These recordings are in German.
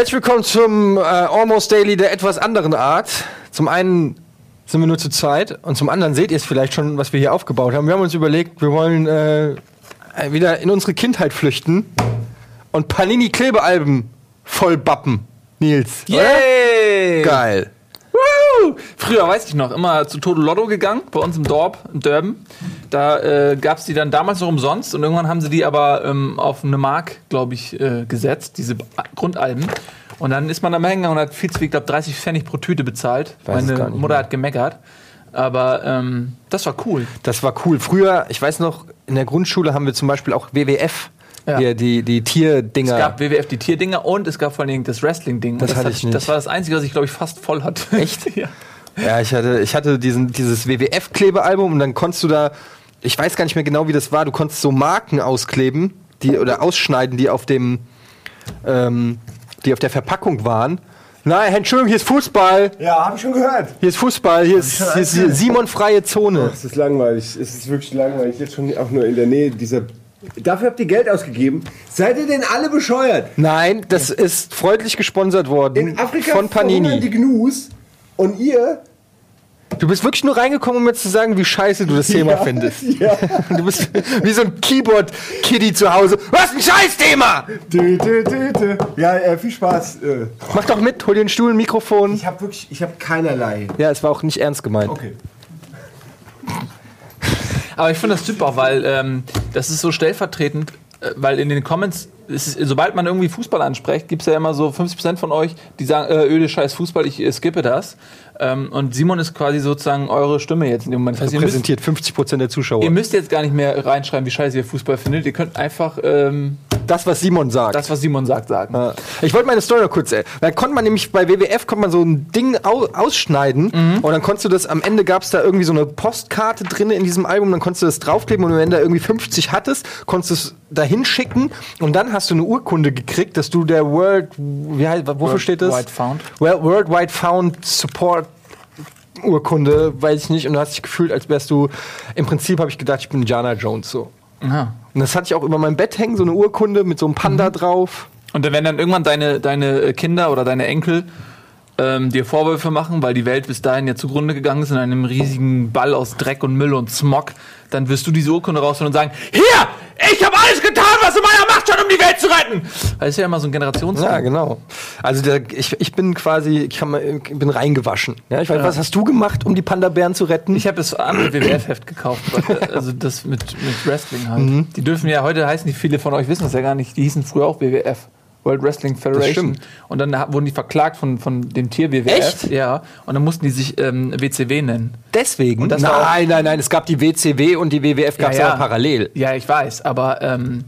Herzlich willkommen zum äh, Almost Daily der etwas anderen Art. Zum einen sind wir nur zu zweit und zum anderen seht ihr es vielleicht schon, was wir hier aufgebaut haben. Wir haben uns überlegt, wir wollen äh, wieder in unsere Kindheit flüchten und Panini-Klebealben vollbappen. Nils. Yay! Oder? Geil. Woo! Früher weiß ich noch, immer zu Total Lotto gegangen, bei uns im Dorf, in Durban. Da äh, gab es die dann damals noch umsonst und irgendwann haben sie die aber ähm, auf eine Mark, glaube ich, äh, gesetzt, diese Grundalben. Und dann ist man mal hingegangen und hat viel zu viel, ich glaube 30 Pfennig pro Tüte bezahlt. Weiß Meine Mutter mehr. hat gemeckert. Aber ähm, das war cool. Das war cool. Früher, ich weiß noch, in der Grundschule haben wir zum Beispiel auch WWF. Ja. Hier, die, die Tierdinger. Es gab WWF die Tierdinger und es gab vor allen Dingen das Wrestling-Ding. Das hatte hat- ich nicht. Das war das Einzige, was ich, glaube ich, fast voll hatte. Echt? ja. Ja, ich hatte, ich hatte diesen, dieses WWF-Klebealbum und dann konntest du da, ich weiß gar nicht mehr genau, wie das war, du konntest so Marken auskleben, die oder ausschneiden, die auf dem, ähm, die auf der Verpackung waren. Nein, Entschuldigung, hier ist Fußball. Ja, habe ich schon gehört. Hier ist Fußball, hier ist, hier ist Simon freie Zone. Es ist langweilig. Es ist wirklich langweilig. Jetzt schon auch nur in der Nähe dieser. Dafür habt ihr Geld ausgegeben. Seid ihr denn alle bescheuert? Nein, das ist freundlich gesponsert worden In Afrika von verhungern die Panini. Gnus und ihr. Du bist wirklich nur reingekommen, um mir zu sagen, wie scheiße du das Thema Ja, findest. Ja. Du bist wie so ein Keyboard-Kitty zu Hause. Was ein Scheißthema! Dö, dö, dö, dö. Ja, äh, viel Spaß. Äh, Mach doch mit, hol dir einen Stuhl, ein Mikrofon. Ich habe wirklich, ich habe keinerlei. Ja, es war auch nicht ernst gemeint. Okay. Aber ich finde das super, weil ähm, das ist so stellvertretend, äh, weil in den Comments, es ist, sobald man irgendwie Fußball anspricht, gibt es ja immer so 50% von euch, die sagen, äh, öde scheiß Fußball, ich äh, skippe das. Ähm, und Simon ist quasi sozusagen eure Stimme jetzt in dem Moment. Das heißt, Repräsentiert 50% der Zuschauer. ihr müsst jetzt gar nicht mehr reinschreiben, wie scheiße ihr Fußball findet. Ihr könnt einfach ähm, das, was Simon sagt. das, was Simon sagt, sagen. Ja. Ich wollte meine Story noch kurz. Äh, da konnte man nämlich bei WWF konnte man so ein Ding au ausschneiden Mhm. und dann konntest du das am Ende gab es da irgendwie so eine Postkarte drin in diesem Album, dann konntest du das draufkleben und wenn du da irgendwie 50 hattest, konntest du es dahin schicken und dann hast du eine Urkunde gekriegt, dass du der World wie heißt, wofür World steht das? Wide Found. Well, Worldwide Found Support Urkunde, weiß ich nicht und du hast dich gefühlt, als wärst du im Prinzip habe ich gedacht, ich bin Indiana Jones so. Aha. Und das hatte ich auch über meinem Bett hängen, so eine Urkunde mit so einem Panda Mhm. drauf. Und dann, wenn dann irgendwann deine, deine äh, Kinder oder deine Enkel ähm, dir Vorwürfe machen, weil die Welt bis dahin ja zugrunde gegangen ist in einem riesigen Ball aus Dreck und Müll und Smog, dann wirst du diese Urkunde rausholen und sagen, hier, ich habe alles getan, was in stand, um die Welt zu retten. Das ist ja immer so ein Generationsding. Ja, genau. Also der, ich, ich bin quasi, ich, kann bin reingewaschen. Ja, ich weiß, was hast du gemacht, um die Panda-Bären zu retten? Ich habe das andere WWF-Heft gekauft, also das mit, mit Wrestling halt. Mhm. Die dürfen ja, heute heißen die, viele von euch wissen das ja gar nicht, die hießen früher auch WWF. World Wrestling Federation. Und dann wurden die verklagt von, von dem Tier WWF. Echt? Ja. Und dann mussten die sich ähm, WCW nennen. Deswegen? Und das war nein, nein, nein. Es gab die WCW und die WWF gab es Ja, ja. parallel. Ja, ich weiß, aber ähm,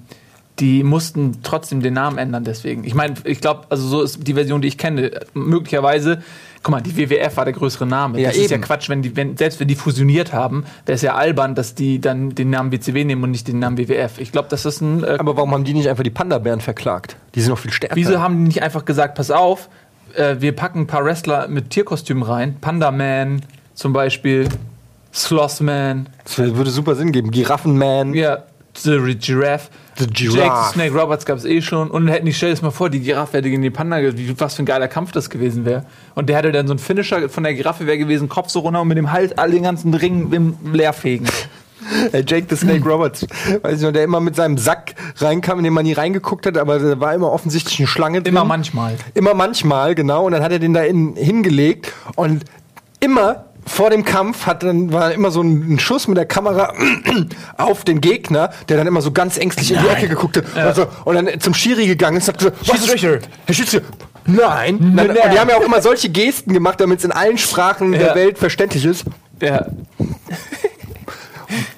die mussten trotzdem den Namen ändern deswegen. Ich meine, ich glaube, also so ist die Version, die ich kenne. Möglicherweise, guck mal, die WWF war der größere Name. Ja, das ist ja eben. Quatsch, wenn die, wenn, selbst wenn die fusioniert haben, wäre es ja albern, dass die dann den Namen WCW nehmen und nicht den Namen WWF. Ich glaube, das ist ein. Äh, Aber warum haben die nicht einfach die Panda-Bären verklagt? Die sind noch viel stärker. wieso haben die nicht einfach gesagt, pass auf, äh, wir packen ein paar Wrestler mit Tierkostümen rein, Panda Man zum Beispiel, Slothman, Das würde super Sinn geben. Giraffenman. Ja, The Giraffe. The Giraffe. Jake the Snake Roberts gab es eh schon. Und hätten die, stell dir das mal vor, die Giraffe hätte gegen den Panda, wie, was für ein geiler Kampf das gewesen wäre. Und der hätte dann so ein Finisher von der Giraffe wäre gewesen, Kopf so runter und mit dem Hals all den ganzen Ring im Leerfegen. Jake the Snake Roberts. Weiß ich noch, der immer mit seinem Sack reinkam, in den man nie reingeguckt hat, aber da war immer offensichtlich eine Schlange drin. Immer manchmal. Immer manchmal, genau. Und dann hat er den da in, hingelegt und immer vor dem Kampf hat dann war immer so ein, Schuss mit der Kamera auf den Gegner, der dann immer so ganz ängstlich in die Ecke geguckt hat und, so, und dann zum Schiri gegangen ist und hat gesagt, was ist. Herr Schiedsrichter, nein. nein. Und die haben ja auch immer solche Gesten gemacht, damit es in allen Sprachen der Ja. Welt verständlich ist. Ja.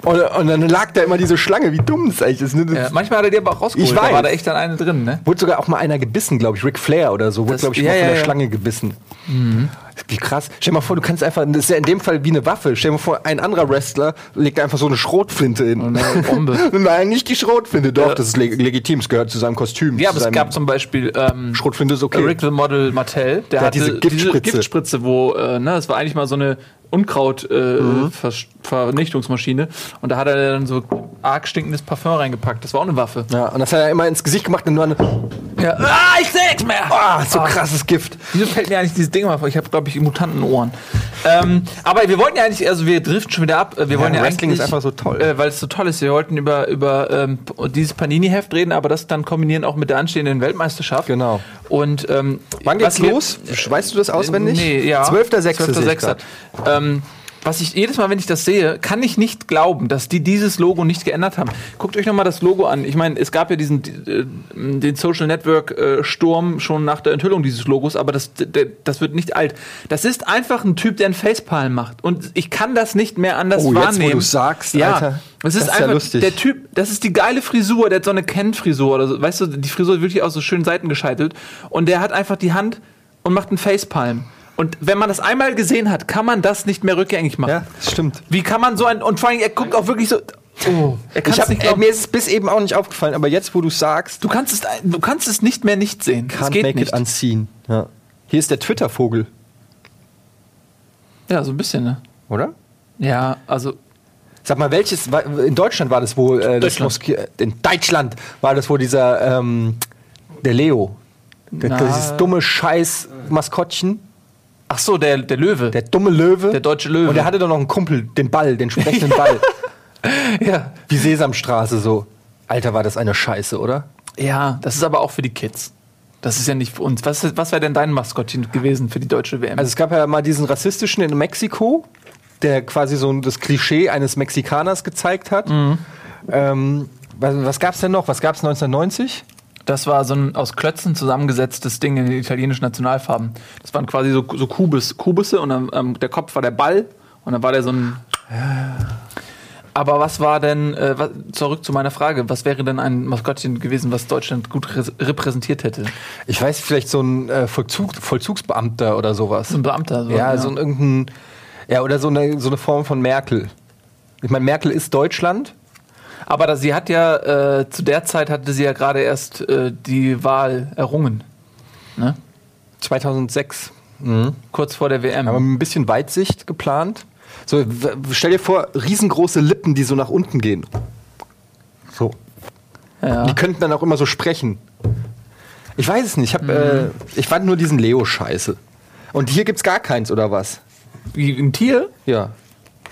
Und, und dann lag da immer diese Schlange, wie dumm das eigentlich ist. Ne? Ja. Manchmal hat er die aber auch rausgeholt. Ich Da weiß. war da echt dann eine drin, ne? Wurde sogar auch mal einer gebissen, glaube ich. Ric Flair oder so. Wurde, glaube ich, ja, mal von ja, der ja. Schlange gebissen. Wie krass. Stell dir mal vor, du kannst einfach, das ist ja in dem Fall wie eine Waffe. Stell dir mal vor, ein anderer Wrestler legt einfach so eine Schrotflinte hin. Und eine Bombe. Nein, nicht die Schrotflinte. Doch, das ist leg legitim. Es gehört zu seinem Kostüm. Ja, aber es gab zum Beispiel ähm, Schrotflinte ist okay. Rick the Model Martell, der, hat hatte diese Giftspritze. Giftspritze, wo, äh, ne, das war eigentlich mal so eine Mhm. Unkraut-Vernichtungsmaschine. und da hat er dann so arg stinkendes Parfum reingepackt. Das war auch eine Waffe. Ja, und das hat er immer ins Gesicht gemacht und nur eine, Ja. Ah, ich seh! Nightmare! Ah, so Ah. krasses Gift. Wieso fällt mir eigentlich dieses Ding mal vor? Ich habe, glaube ich, Mutantenohren. Ähm, aber wir wollten ja eigentlich, also wir driften schon wieder ab. Äh, Wir wollen ja Wrestling eigentlich, ist einfach so toll. Äh, weil es so toll ist. Wir wollten über, über ähm, dieses Panini-Heft reden, aber das dann kombinieren auch mit der anstehenden Weltmeisterschaft. Genau. Und ähm, Wann geht's wir- los? Weißt du das auswendig? Nee, ja. 12.06. sehe ich 12.06. grad. Ähm, was ich jedes Mal, wenn ich das sehe, kann ich nicht glauben, dass die dieses Logo nicht geändert haben. Guckt euch noch mal das Logo an. Ich meine, es gab ja diesen äh, den Social Network äh, Sturm schon nach der Enthüllung dieses Logos, aber das das wird nicht alt. Das ist einfach ein Typ, der einen Facepalm macht und ich kann das nicht mehr anders Oh, jetzt, wo wahrnehmen. du's sagst, ja, Alter, es ist das ist ja einfach lustig. der Typ, das ist die geile Frisur, der hat so eine Ken-Frisur oder so, weißt du, die Frisur ist wirklich aus so schönen Seiten gescheitelt und der hat einfach die Hand und macht einen Facepalm. Und wenn man das einmal gesehen hat, kann man das nicht mehr rückgängig machen. Ja, das stimmt. Wie kann man so ein und vor allem er guckt auch wirklich so oh, er Ich hab, nicht glauben. mir ist es bis eben auch nicht aufgefallen, aber jetzt, wo du sagst, du kannst es du kannst es nicht mehr nicht sehen. Can't geht make nicht. it unseen. Ja. Hier ist der Twitter-Vogel, Ja, so ein bisschen, ne? oder? Ja, also Sag mal, welches, in Deutschland war das wohl, äh, das in Deutschland war das wohl dieser, ähm, der Leo. Der, dieses dumme Scheiß-Maskottchen, ach so, der der Löwe. der dumme Löwe. Der deutsche Löwe. Und der hatte doch noch einen Kumpel, den Ball, den sprechenden Ball. ja. Wie Sesamstraße so. Alter, war das eine Scheiße, oder? Ja, das ist aber auch für die Kids. Das ist ja nicht für uns. Was, was wäre denn dein Maskottchen gewesen für die deutsche WM? Also es gab ja mal diesen rassistischen in Mexiko, der quasi so das Klischee eines Mexikaners gezeigt hat. Mhm. Ähm, was was gab es denn noch? Was gab es 1990? Das war so ein aus Klötzen zusammengesetztes Ding in den italienischen Nationalfarben. Das waren quasi so, so Kubus, Kubusse und dann, ähm, der Kopf war der Ball und dann war der so ein. Aber was war denn, äh, was, zurück zu meiner Frage, was wäre denn ein Maskottchen gewesen, was Deutschland gut repräsentiert hätte? Ich weiß, vielleicht so ein äh, Vollzug, Vollzugsbeamter oder sowas. So ein Beamter. So, ja, so ein irgendein. Ja, oder so eine, so eine Form von Merkel. Ich meine, Merkel ist Deutschland. Aber da, sie hat ja, äh, zu der Zeit hatte sie ja gerade erst äh, die Wahl errungen. Ne? 2006. Kurz vor der WM. Aber mit ein bisschen Weitsicht geplant. So, stell dir vor, riesengroße Lippen, die so nach unten gehen. So. ja. Die könnten dann auch immer so sprechen. Ich weiß es nicht. Ich, hab, äh, ich fand nur diesen Leo scheiße. Und hier gibt's gar keins, oder was? Wie ein Tier? Ja.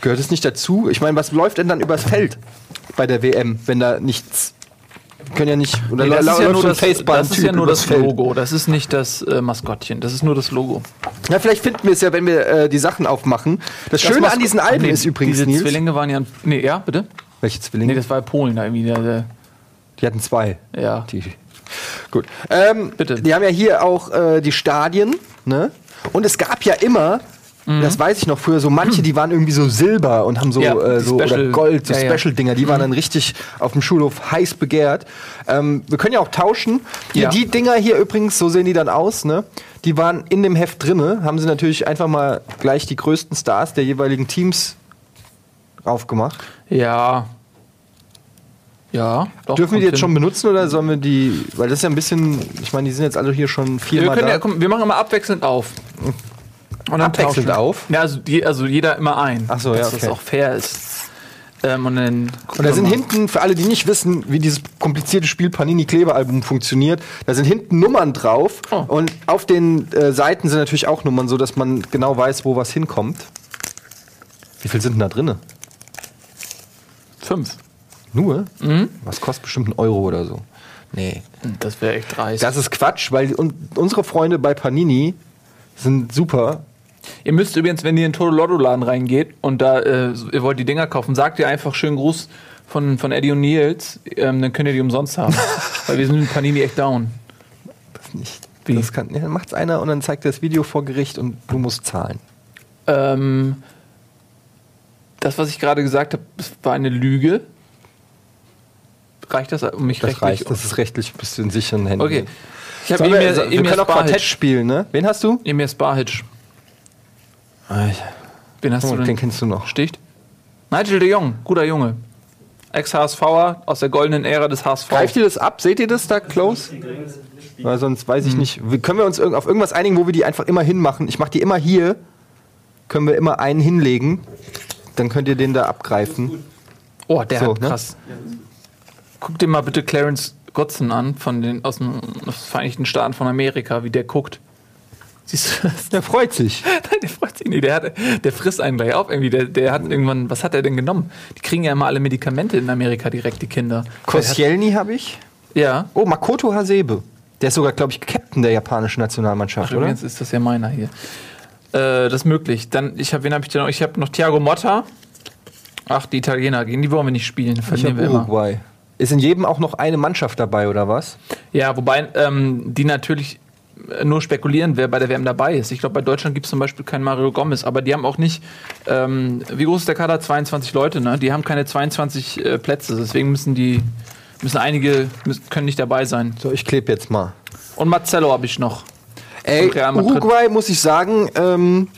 Gehört es nicht dazu? Ich meine, was läuft denn dann übers Feld bei der WM, wenn da nichts. Können ja nicht. Oder Nee, das, ist ja nur das, das ist ja nur das. Logo. Das ist nicht das äh, Maskottchen. Das ist nur das Logo. Ja, vielleicht finden wir es ja, wenn wir äh, die Sachen aufmachen. Das, Schöne Masko- an diesen Alben Nee, ist übrigens, Diese Nils. Zwillinge waren ja. Nee, ja, bitte? Welche Zwillinge? Nee, das war ja Polen da irgendwie. Der, der, die hatten zwei. ja. Die. Gut. Ähm, Bitte. Die haben ja hier auch äh, die Stadien, ne? Und es gab ja immer, das weiß ich noch früher, so manche, die waren irgendwie so silber und haben so, Mhm. Ja, äh, so oder Special- Gold, so ja, Mhm. ja. Special-Dinger, die waren dann richtig auf dem Schulhof heiß begehrt. Ähm, wir können ja auch tauschen. Hier. Die Dinger hier übrigens, so sehen die dann aus, ne? Die waren in dem Heft drinne, haben sie natürlich einfach mal gleich die größten Stars der jeweiligen Teams raufgemacht. Ja. Ja. Doch, Dürfen wir die jetzt schon hin. benutzen oder sollen wir die, weil das ist ja ein bisschen, ich meine, die sind jetzt alle hier schon Wir, viermal können da. ja, komm, wir machen immer abwechselnd auf. Und Abwechselnd tauschen auf? Ja, also, je, also jeder immer ein. Ach so, ja, Dass okay. das auch fair ist. Ähm, und dann Und da sind hinten, für alle, die nicht wissen, wie dieses komplizierte Spiel Panini Klebealbum funktioniert, da sind hinten Nummern drauf. Oh. Und auf den äh, Seiten sind natürlich auch Nummern, so dass man genau weiß, wo was hinkommt. Wie viel sind denn da drinne? Fünf. Nur? Mhm. Was kostet bestimmt ein Euro oder so? Nee. Das wäre echt dreist. Das ist Quatsch, weil un unsere Freunde bei Panini sind super. Ihr müsst übrigens, wenn ihr in den Toto Lotto Laden reingeht und da äh, ihr wollt die Dinger kaufen, sagt ihr einfach schönen Gruß von, von Eddie und Nils, ähm, dann könnt ihr die umsonst haben. Weil wir sind mit Panini echt down. Das nicht. Wie? Das kann, ja, dann macht's einer und dann zeigt er das Video vor Gericht und du musst zahlen. Ähm, das, was ich gerade gesagt habe, war eine Lüge. Reicht das, um mich Das rechtlich- reicht. Das ist rechtlich bist du in sicheren Händen. Okay. Ich habe Emir, so, wir Emir können auch Quartett spielen, ne? Wen hast du? Emir Sparhic. Wen hast Oh, du denn? den kennst du noch. Sticht? Nigel de Jong, guter Junge. Ex-HSVer aus der goldenen Ära des HSV. Greift ihr das ab? Seht ihr das da close? Weil sonst weiß ich nicht. Können wir uns auf irgendwas einigen, wo wir die einfach immer hinmachen? Ich mache die immer hier. Können wir immer einen hinlegen. Dann könnt ihr den da abgreifen. Oh, der So, hat ne? krass. Guck dir mal bitte Clarence Godson an, von den, aus den aus den Vereinigten Staaten von Amerika, wie der guckt. Siehst du das? Der freut sich. Nein, der freut nicht. Der, hat, der frisst einen gleich auf irgendwie. Der, der hat irgendwann, was hat er denn genommen? Die kriegen ja immer alle Medikamente in Amerika direkt, die Kinder. Koscielny habe ich. Ja. Oh, Makoto Hasebe. Der ist sogar, glaube ich, Captain der japanischen Nationalmannschaft, Ach, oder? übrigens ist das ja meiner hier. Äh, das ist möglich. Dann, ich habe, wen habe ich denn noch? Ich habe noch Thiago Motta. Ach, die Italiener, gegen die wollen wir nicht spielen. Ich Verlieren wir immer. Uruguay. Ist in jedem auch noch eine Mannschaft dabei, oder was? Ja, wobei ähm, die natürlich nur spekulieren, wer bei der WM dabei ist. Ich glaube, bei Deutschland gibt es zum Beispiel keinen Mario Gomez, aber die haben auch nicht, ähm, wie groß ist der Kader? 22 Leute, ne? Die haben keine 22 äh, Plätze, deswegen müssen die, müssen einige, müssen, können nicht dabei sein. So, ich klebe jetzt mal. Und Marcello habe ich noch. Ey. Uruguay muss ich sagen, ähm,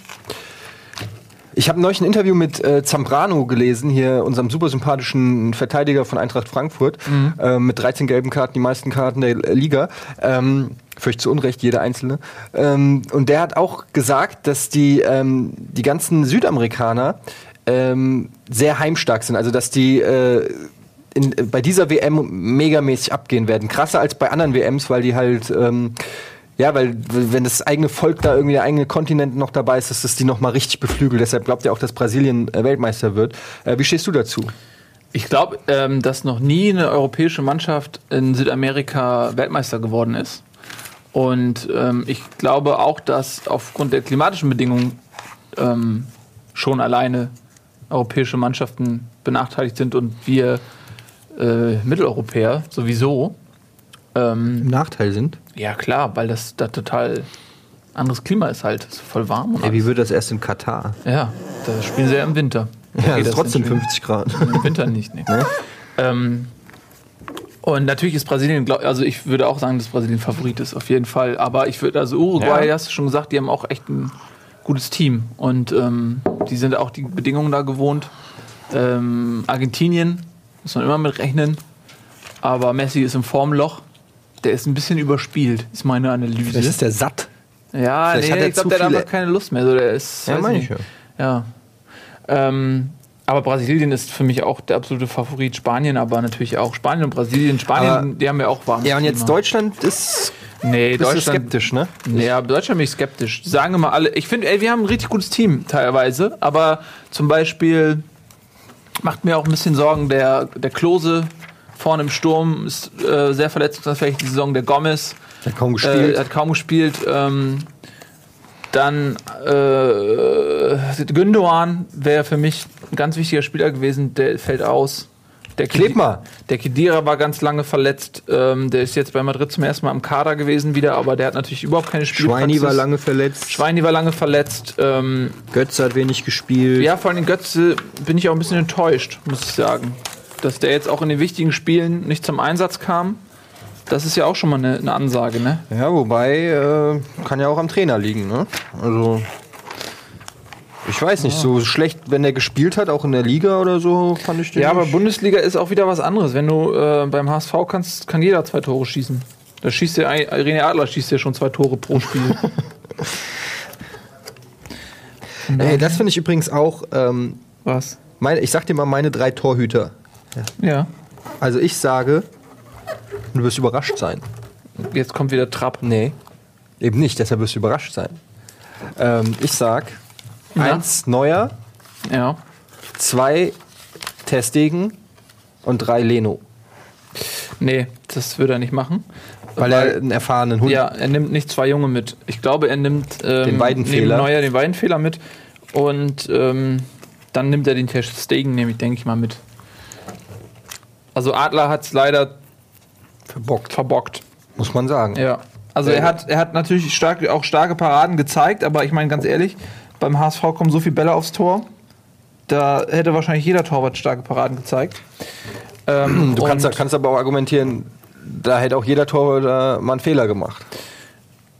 ich habe neulich ein Interview mit äh, Zambrano gelesen, hier unserem super sympathischen Verteidiger von Eintracht Frankfurt, äh, mit 13 gelben Karten, die meisten Karten der Liga. Ähm, völlig zu Unrecht, jeder einzelne. Ähm, und der hat auch gesagt, dass die, ähm, die ganzen Südamerikaner ähm, sehr heimstark sind. Also dass die äh, in, bei dieser WM megamäßig abgehen werden. Krasser als bei anderen WMs, weil die halt, ähm, ja, weil wenn das eigene Volk da irgendwie der eigene Kontinent noch dabei ist, dass das die noch mal richtig beflügelt. Deshalb glaubt ihr auch, dass Brasilien äh, Weltmeister wird. Äh, wie stehst du dazu? Ich glaube, ähm, dass noch nie eine europäische Mannschaft in Südamerika Weltmeister geworden ist. Und ähm, ich glaube auch, dass aufgrund der klimatischen Bedingungen ähm, schon alleine europäische Mannschaften benachteiligt sind und wir äh, Mitteleuropäer sowieso. Ähm, Im Nachteil sind? Ja klar, weil das da total anderes Klima ist halt. Es ist voll warm. Ey, wie wird das erst in Katar? ja, da spielen sie ja im Winter. Da Ja, ist trotzdem nicht schön. 50 Grad. Im Winter nicht, nee. Ähm, und natürlich ist Brasilien, also ich würde auch sagen, dass Brasilien Favorit ist, auf jeden Fall. Aber ich würde, also Uruguay, Ja. hast du schon gesagt, die haben auch echt ein gutes Team. Und ähm, die sind auch die Bedingungen da gewohnt. Ähm, Argentinien, muss man immer mit rechnen. Aber Messi ist im Formloch. Der ist ein bisschen überspielt, ist meine Analyse. Vielleicht ist der satt. Ja, Vielleicht nee, hat ich glaube, der hat einfach keine Lust mehr. So, der ist, Ja, meine ich ja. Ja. Ähm, aber Brasilien ist für mich auch der absolute Favorit. Spanien aber natürlich auch. Spanien und Brasilien. Spanien, Aber- die haben ja auch warm. Ja, und jetzt Deutschland ist Nee, Deutschland. skeptisch, ne? Nee, aber Deutschland bin ich skeptisch. Sagen immer alle. Ich finde, ey, wir haben ein richtig gutes Team teilweise. Aber zum Beispiel macht mir auch ein bisschen Sorgen der, der Klose vorne im Sturm. Ist äh, sehr verletzungsanfällig die Saison. Der Gomez. Hat kaum Äh, gespielt. hat kaum gespielt. Ähm, dann äh, Gündogan wäre für mich ein ganz wichtiger Spieler gewesen. Der fällt aus. Der Kleb Kedi- mal. Der Kedira war ganz lange verletzt. Ähm, der ist jetzt bei Madrid zum ersten Mal im Kader gewesen wieder, aber der hat natürlich überhaupt keine Spielpraxis. Schweini war lange verletzt. Schweini war lange verletzt. Ähm, Götze hat wenig gespielt. ja, vor allem Götze bin ich auch ein bisschen enttäuscht, muss ich sagen. Dass der jetzt auch in den wichtigen Spielen nicht zum Einsatz kam. Das ist ja auch schon mal eine, eine Ansage, ne? Ja, wobei, äh, kann ja auch am Trainer liegen, ne? Also. Ich weiß nicht, so schlecht, wenn er gespielt hat, auch in der Liga oder so, fand ich den Ja, aber nicht. Bundesliga ist auch wieder was anderes. Wenn du äh, beim HSV kannst, kann jeder zwei Tore schießen. Da schießt der René Adler schießt ja schon zwei Tore pro Spiel. Ey, das finde ich übrigens auch, ähm, was? meine, ich sag dir mal meine drei Torhüter. Ja. Also ich sage, du wirst überrascht sein. Jetzt kommt wieder Trapp. Nee. Eben nicht, deshalb wirst du überrascht sein. Ähm, ich sag, Ja. eins Neuer, Ja. zwei Testegen und drei Leno. Nee, das würde er nicht machen. Weil er einen erfahrenen Hund Ja, er nimmt nicht zwei Junge mit. Ich glaube, er nimmt ähm, Den Weidenfehler. Neuer den Weidenfehler mit. Und ähm, dann nimmt er den Ter Stegen, nehme ich, denke ich mal, mit. Also Adler hat es leider verbockt, verbockt. muss man sagen. Ja. Also er hat, er hat natürlich stark, auch starke Paraden gezeigt, aber ich meine ganz ehrlich, beim HSV kommen so viele Bälle aufs Tor. Da hätte wahrscheinlich jeder Torwart starke Paraden gezeigt. Ähm, Du kannst, kannst aber auch argumentieren, da hätte auch jeder Torhüter mal einen Fehler gemacht.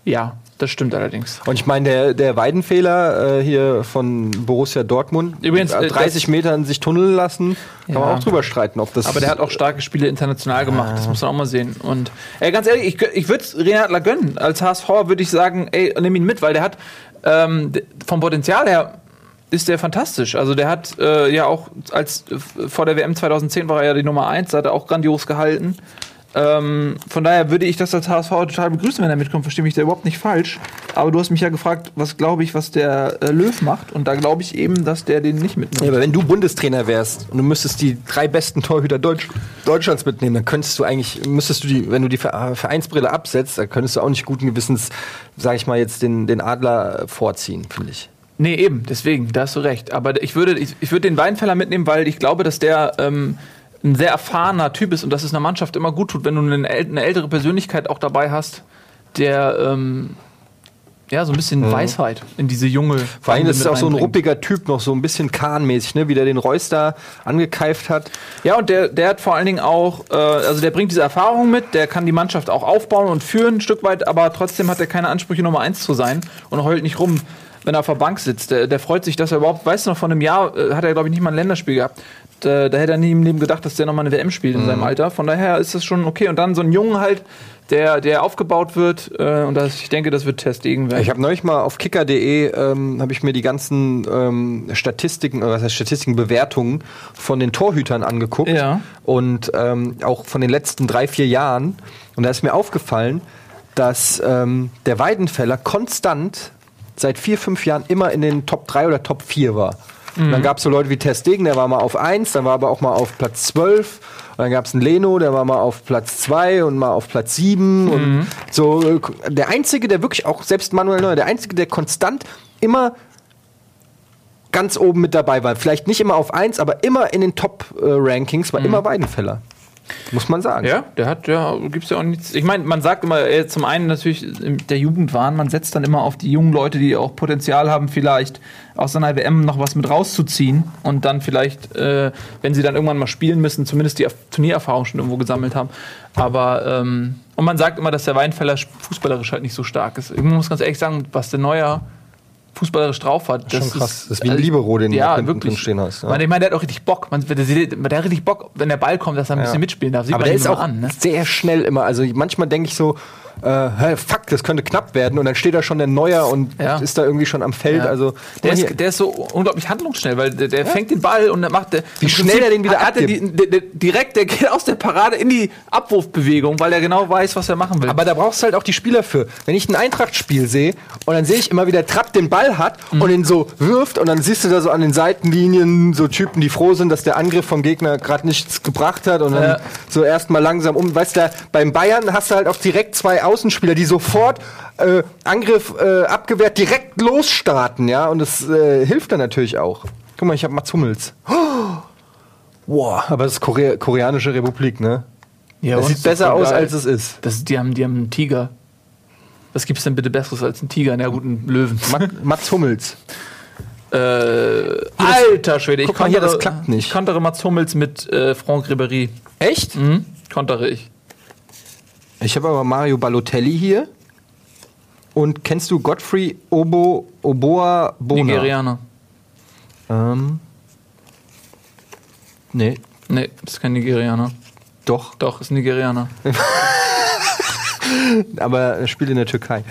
Ja, das stimmt allerdings. Und ich meine, der, der Weidenfehler äh, hier von Borussia Dortmund, Übrigens, äh, äh, 30 das- Metern sich tunneln lassen, kann Ja. man auch drüber streiten, ob das. Aber der hat auch starke Spiele international gemacht, das muss man auch mal sehen. Und ey, ganz ehrlich, ich, ich würde es Renat gönnen. Als HSV würde ich sagen, ey, nimm ihn mit, weil der hat ähm, vom Potenzial her ist der fantastisch. Also der hat äh, ja auch als äh, vor der WM 2010 war er ja die Nummer 1, da hat er auch grandios gehalten. Ähm, von daher würde ich das als HSV total begrüßen, wenn er mitkommt. Verstehe mich da überhaupt nicht falsch. Aber du hast mich ja gefragt, was glaube ich, was der äh, Löw macht. Und da glaube ich eben, dass der den nicht mitnimmt. Ja, aber wenn du Bundestrainer wärst und du müsstest die drei besten Torhüter Deutsch, Deutschlands mitnehmen, dann könntest du eigentlich, müsstest du die, wenn du die Ver- Vereinsbrille absetzt, dann könntest du auch nicht guten Gewissens, sag ich mal, jetzt den, den Adler äh, vorziehen, finde ich. Nee, eben, deswegen, da hast du recht. Aber ich würde, ich, ich würde den Weinfeller mitnehmen, weil ich glaube, dass der ähm, ein sehr erfahrener Typ ist und dass es einer Mannschaft immer gut tut, wenn du eine, eine ältere Persönlichkeit auch dabei hast, der ähm, ja so ein bisschen Weisheit in diese junge. Mhm. Vor allem, das ist mit auch so ein ruppiger Typ, noch so ein bisschen Kahn-mäßig, ne? wie der den Reus da angekeift hat. Ja, und der, der hat vor allen Dingen auch, äh, also der bringt diese Erfahrung mit, der kann die Mannschaft auch aufbauen und führen ein Stück weit, aber trotzdem hat er keine Ansprüche, Nummer eins zu sein und heult nicht rum, wenn er auf der Bank sitzt. Der, der freut sich, dass er überhaupt, weißt du noch, vor einem Jahr äh, hat er, glaube ich, nicht mal ein Länderspiel gehabt. Da, da hätte er nie im Leben gedacht, dass der nochmal eine WM spielt in seinem Alter. Von daher ist das schon okay. Und dann so ein Jungen halt, der, der aufgebaut wird, äh, und das, ich denke, das wird Testegen werden. Ich habe neulich mal auf kicker.de ähm, habe ich mir die ganzen ähm, Statistiken, oder was heißt Statistiken, Bewertungen von den Torhütern angeguckt Ja. und ähm, auch von den letzten drei, vier Jahren. Und da ist mir aufgefallen, dass ähm, der Weidenfeller konstant seit vier, fünf Jahren immer in den Top 3 oder Top 4 war. Und dann gab es so Leute wie Ter Stegen, der war mal auf 1, dann war aber auch mal auf Platz 12. Und dann gab es einen Leno, der war mal auf Platz 2 und mal auf Platz 7. Und so äh, der Einzige, der wirklich auch, selbst Manuel Neuer, der Einzige, der konstant immer ganz oben mit dabei war. Vielleicht nicht immer auf 1, aber immer in den Top-Rankings war immer Weidenfeller. Muss man sagen. Ja, der hat, ja, gibt's ja auch nichts. Ich meine, man sagt immer, äh, zum einen natürlich der Jugendwahn, man setzt dann immer auf die jungen Leute, die auch Potenzial haben, vielleicht aus einer WM noch was mit rauszuziehen und dann vielleicht, äh, wenn sie dann irgendwann mal spielen müssen, zumindest die Erf- Turniererfahrung schon irgendwo gesammelt haben. Aber, ähm, und man sagt immer, dass der Weinfeller fußballerisch halt nicht so stark ist. Ich muss ganz ehrlich sagen, was der Neuer fußballerisch drauf hat. Schon krass. Das ist wie ein Libero, den du ja, hinten wirklich. drin stehen hast, ja. Man, ich meine, der hat auch richtig Bock. Man, der, der, hat richtig Bock, wenn der Ball kommt, dass er ein bisschen mitspielen darf. Sieht Aber der ist auch an, ne? sehr schnell immer. Also manchmal denke ich so, äh, fuck, das könnte knapp werden. Und dann steht da schon der Neuer und Ja. ist da irgendwie schon am Feld. Ja. Also Der ist, der ist so unglaublich handlungsschnell, weil der, der fängt den Ball und der macht der, Wie schnell er den wieder hat die, abgibt. der, der, direkt, der geht aus der Parade in die Abwurfbewegung, weil er genau weiß, was er machen will. aber da brauchst du halt auch die Spieler für. Wenn ich ein Eintracht-Spiel sehe und dann sehe ich immer, wie der Trapp den Ball hat Mhm. und ihn so wirft und dann siehst du da so an den Seitenlinien so Typen, die froh sind, dass der Angriff vom Gegner gerade nichts gebracht hat und dann Ja. so erstmal langsam um. Weißt du, beim Bayern hast du halt auch direkt zwei Außenspieler, die sofort äh, Angriff äh, abgewehrt direkt losstarten, ja, und das äh, hilft dann natürlich auch. Guck mal, ich habe Mats Hummels. Wow, aber das ist Korea Koreanische Republik, ne? ja, das sieht besser aus, als es ist. Das, die, haben, die haben einen Tiger. Was gibt's denn bitte Besseres als einen Tiger? Na gut, einen Löwen. Mat- Mats Hummels. Äh, alter Schwede, ich Guck mal hier, kontere- das klappt nicht. Ich kontere Mats Hummels mit äh, Franck Ribéry. Echt? Mhm. Kontere ich. Ich habe aber Mario Balotelli hier. Und kennst du Godfrey Obo Oboa Bona? Nigerianer. Ähm, nee, Nee, das ist kein Nigerianer. doch. Doch, ist ein Nigerianer. Aber er spielt in der Türkei.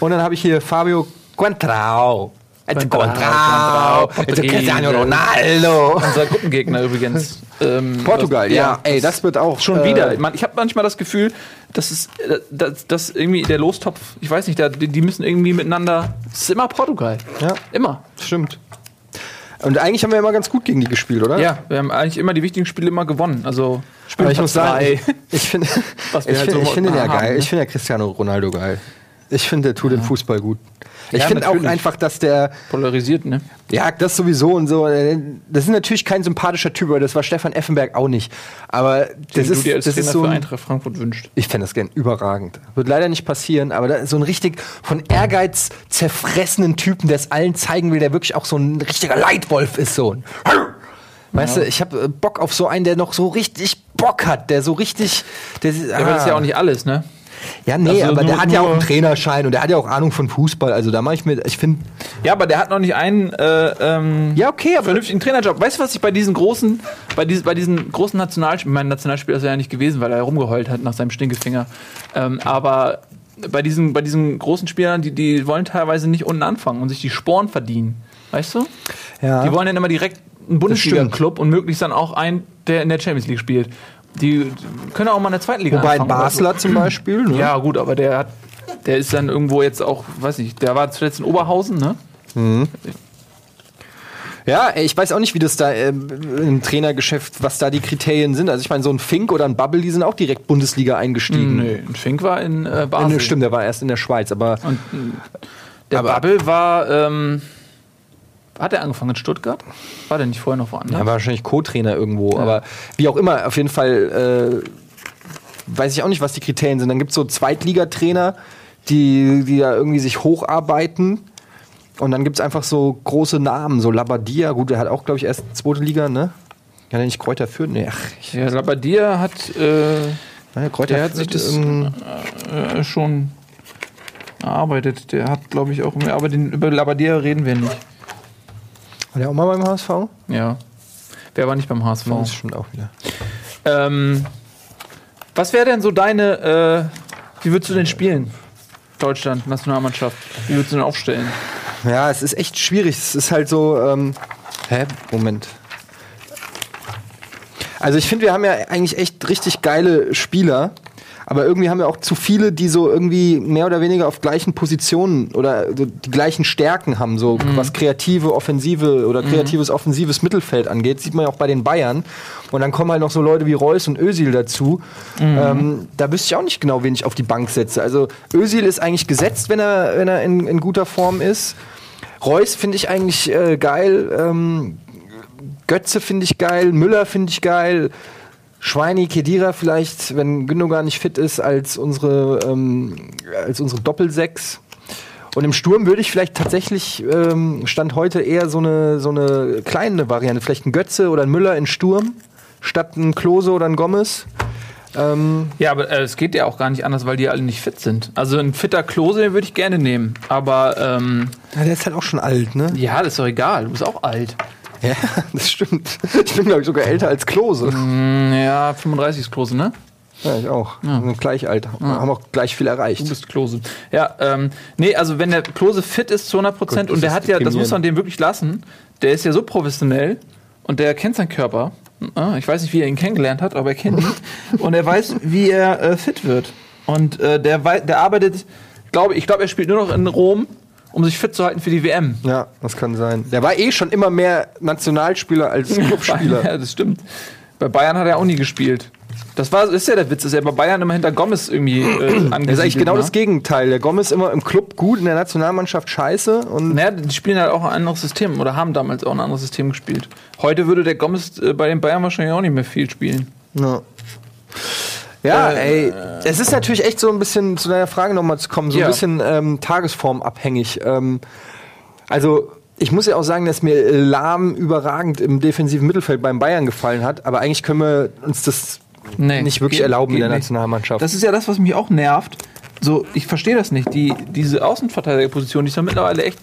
Und dann habe ich hier Fabio Quantrao. Quantrao, Also Cristiano Portugiese. Ronaldo. Unser Gruppengegner übrigens. Ähm, Portugal, was- ja. Ey, das wird auch Schon äh, wieder. Man, ich habe manchmal das Gefühl, dass es, äh, dass, dass irgendwie der Lostopf, ich weiß nicht, da, die, die müssen irgendwie miteinander. Es ist immer Portugal. Ja. Immer. Stimmt. Und eigentlich haben wir immer ganz gut gegen die gespielt, oder? Ja, wir haben eigentlich immer die wichtigen Spiele immer gewonnen. Also Aber ich muss sagen, drei. ich finde ich halt finde so ich finde den ja haben, geil. ne? Ich finde ja Cristiano Ronaldo geil. Ich finde, der tut dem Fußball gut. Ich Ja, finde auch einfach, dass der, polarisiert, ne? ja, das sowieso und so, äh, das ist natürlich kein sympathischer Typ, aber das war Stefan Effenberg auch nicht. Aber das Den ist, du dir als das Trainer ist so für ein, Eintracht Frankfurt wünscht. ich fände das gern überragend. Wird leider nicht passieren, aber so ein richtig von Ehrgeiz zerfressenen Typen, der es allen zeigen will, der wirklich auch so ein richtiger Leitwolf ist, so ein. Weißt du, ich habe Bock auf so einen, der noch so richtig Bock hat, der so richtig. Der, Ja, aber das ist ja auch nicht alles, ne? Ja, nee, Also aber der nur- hat ja auch einen Trainerschein und der hat ja auch Ahnung von Fußball. Also da mache ich mir, ich finde, Ja, aber der hat noch nicht einen äh, ähm, ja okay, aber vernünftigen Trainerjob. Weißt du, was ich bei diesen großen, bei diesen, bei diesen großen Nationalspielern, mein Nationalspieler ist er ja nicht gewesen, weil er rumgeheult hat nach seinem Stinkefinger. Ähm, aber bei diesen, bei diesen großen Spielern, die, die wollen teilweise nicht unten anfangen und sich die Sporen verdienen. Weißt du? Ja. Die wollen dann immer direkt einen Bundesliga-Club und möglichst dann auch einen, der in der Champions League spielt. Die, können auch mal in der zweiten Liga Wobei anfangen Basler zum Beispiel. So. Ne? Ja, gut, aber der hat, der ist dann irgendwo jetzt auch, weiß nicht, der war zuletzt in Oberhausen, ne? Ja, ey, ich weiß auch nicht, wie das da äh, im Trainergeschäft, was da die Kriterien sind. Also ich meine, so ein Fink oder ein Bubble, die sind auch direkt Bundesliga eingestiegen. Nee, ein Fink war in äh, Äh, Basel. nee, stimmt, der war erst in der Schweiz, aber Und der Aber- Bubble war, ähm, hat er angefangen in Stuttgart? War der nicht vorher noch woanders? er war wahrscheinlich Co-Trainer irgendwo. Aber wie auch immer, auf jeden Fall äh, weiß ich auch nicht, was die Kriterien sind. Dann gibt es so Zweitligatrainer, die, die da irgendwie sich hocharbeiten. Und dann gibt es einfach so große Namen, so Labadia, gut, der hat auch, glaube ich, erst zweite Liga, ne? Kann er nicht Kräuter führen? Nee, ach, ich, Ja, Labadia hat äh, naja, Kräuter Der hat sich das- ähm, äh, schon erarbeitet. Der hat, glaube ich, auch mehr, aber den, über Labadia reden wir nicht. War der auch mal beim HSV? Ja. Wer war nicht beim HSV? Das stimmt auch wieder. Ähm, was wäre denn so deine, äh, wie würdest du denn spielen? Deutschland, Nationalmannschaft. Wie würdest du denn aufstellen? Ja, es ist echt schwierig. Es ist halt so. Ähm, hä? Moment. Also ich finde, wir haben ja eigentlich echt richtig geile Spieler. Aber irgendwie haben wir auch zu viele, die so irgendwie mehr oder weniger auf gleichen Positionen oder so die gleichen Stärken haben, so was kreative, offensive oder kreatives, offensives Mittelfeld angeht. Sieht man ja auch bei den Bayern. Und dann kommen halt noch so Leute wie Reus und Özil dazu. Ähm, da wüsste ich auch nicht genau, wen ich auf die Bank setze. Also Özil ist eigentlich gesetzt, wenn er, wenn er in, in guter Form ist. Reus finde ich eigentlich äh, geil. Ähm, Götze finde ich geil. Müller finde ich geil. Schweini, Kedira vielleicht, wenn Gündogan nicht fit ist, als unsere, ähm, als unsere Doppelsechs. Und im Sturm würde ich vielleicht tatsächlich, ähm, Stand heute eher so eine, so eine kleine Variante, vielleicht ein Götze oder ein Müller in Sturm, statt ein Klose oder ein Gomez. Ähm, Ja, aber äh, es geht ja auch gar nicht anders, weil die alle nicht fit sind. Also ein fitter Klose, den würde ich gerne nehmen. Aber ähm, ja, der ist halt auch schon alt, ne? ja, das ist doch egal. Du bist auch alt. Ja, das stimmt. Ich bin, glaube ich, sogar älter als Klose. Mm, Ja, 35 ist Klose, ne? Ja, ich auch. Wir sind gleich alt. Haben auch gleich viel erreicht. Du bist Klose. Ja, ähm, nee, also wenn der Klose fit ist zu 100 Prozent und der hat ja, das muss man dem wirklich lassen, der ist ja so professionell und der kennt seinen Körper. Ah, Ich weiß nicht, wie er ihn kennengelernt hat, aber er kennt ihn. und er weiß, wie er äh, fit wird. Und äh, der, der arbeitet, glaube ich, glaube, er spielt nur noch in Rom, um sich fit zu halten für die WM. Ja, das kann sein. Der war eh schon immer mehr Nationalspieler als Clubspieler. Ja, das stimmt. Bei Bayern hat er auch nie gespielt. Das war, ist ja der Witz, dass er bei Bayern immer hinter Gomez irgendwie äh, Das ist eigentlich genau war. das Gegenteil. Der Gomez immer im Club gut, in der Nationalmannschaft scheiße. Und Naja, die spielen halt auch ein anderes System oder haben damals auch ein anderes System gespielt. Heute würde der Gomez äh, bei den Bayern wahrscheinlich auch nicht mehr viel spielen. Ja, ja Äh, ey, es ist natürlich echt so ein bisschen zu deiner Frage nochmal zu kommen, so Ja. ein bisschen ähm, tagesformabhängig. Ähm, also, ich muss ja auch sagen, dass mir Lahm überragend im defensiven Mittelfeld beim Bayern gefallen hat, aber eigentlich können wir uns das nicht wirklich geht- erlauben in geht der nicht. Nationalmannschaft. Das ist ja das, was mich auch nervt. So, ich verstehe das nicht. Die, diese Außenverteidigerposition, die ist ja mittlerweile echt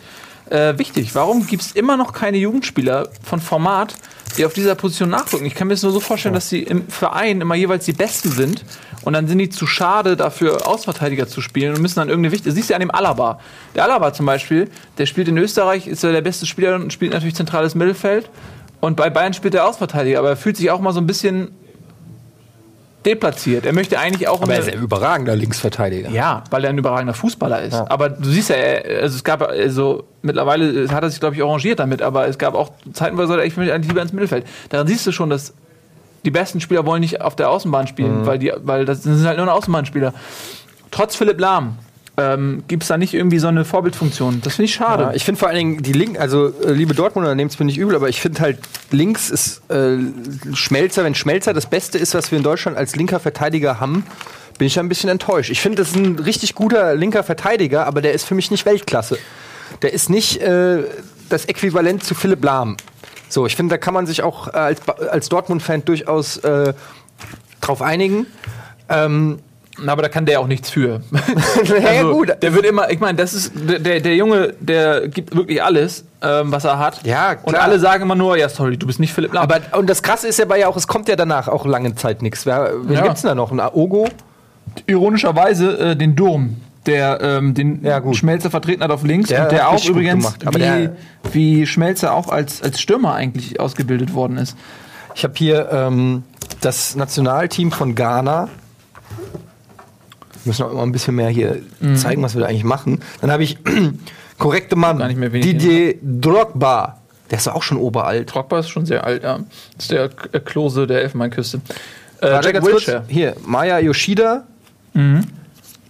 äh, wichtig. Warum gibt es immer noch keine Jugendspieler von Format, die auf dieser Position nachrücken? Ich kann mir das nur so vorstellen, dass sie im Verein immer jeweils die Besten sind und dann sind die zu schade dafür, Außenverteidiger zu spielen und müssen dann irgendeine wichtige. Siehst du an dem Alaba. Der Alaba zum Beispiel, der spielt in Österreich, ist ja der beste Spieler und spielt natürlich zentrales Mittelfeld. Und bei Bayern spielt er Außenverteidiger, aber er fühlt sich auch mal so ein bisschen deplatziert. Er möchte eigentlich auch aber er ist ein überragender Linksverteidiger. ja, weil er ein überragender Fußballer ist. Aber du siehst ja, er- also es gab also mittlerweile hat er sich glaube ich arrangiert damit, aber es gab auch Zeiten, wo er sagte, ich will eigentlich lieber ins Mittelfeld. Daran siehst du schon, dass die besten Spieler wollen nicht auf der Außenbahn spielen, weil die, weil das sind halt nur Außenbahnspieler. Trotz Philipp Lahm ähm, gibt es da nicht irgendwie so eine Vorbildfunktion. Das finde ich schade. Ja, ich finde vor allen Dingen die Link, also äh, liebe Dortmunder, nehmt es mir nicht übel, aber ich finde halt links ist äh, Schmelzer, wenn Schmelzer das Beste ist, was wir in Deutschland als linker Verteidiger haben, bin ich ein bisschen enttäuscht. Ich finde, das ist ein richtig guter linker Verteidiger, aber der ist für mich nicht Weltklasse. Der ist nicht äh, das Äquivalent zu Philipp Lahm. So, ich finde, da kann man sich auch äh, als, als Dortmund-Fan durchaus äh, drauf einigen. Ähm, aber da kann der auch nichts für. ja, gut. Der wird immer, ich meine, das ist der, der, Junge, der gibt wirklich alles, ähm, was er hat. Ja, Und klar. alle sagen immer nur, ja, sorry, du bist nicht Philipp Lahm. Aber und das Krasse ist ja bei ja auch, es kommt ja danach auch lange Zeit nichts. Wer, wen Ja. gibt's denn da noch? Ein Aogo? ironischerweise äh, den Durm, der ähm, den Ja. Schmelzer vertreten hat auf links Der und der auch übrigens wie, der- wie Schmelzer auch als, als Stürmer eigentlich ausgebildet worden ist. Ich habe hier ähm, das Nationalteam von Ghana. Wir müssen auch immer ein bisschen mehr hier zeigen, was wir da eigentlich machen. Dann habe ich korrekte Mann, Didier Drogba. Der ist auch schon oberalt. Drogba ist schon sehr alt, ja. Das ist der äh, Klose der Elfenbeinküste. Äh, Warte, Jack. Wilshere. Hier, Maya Yoshida,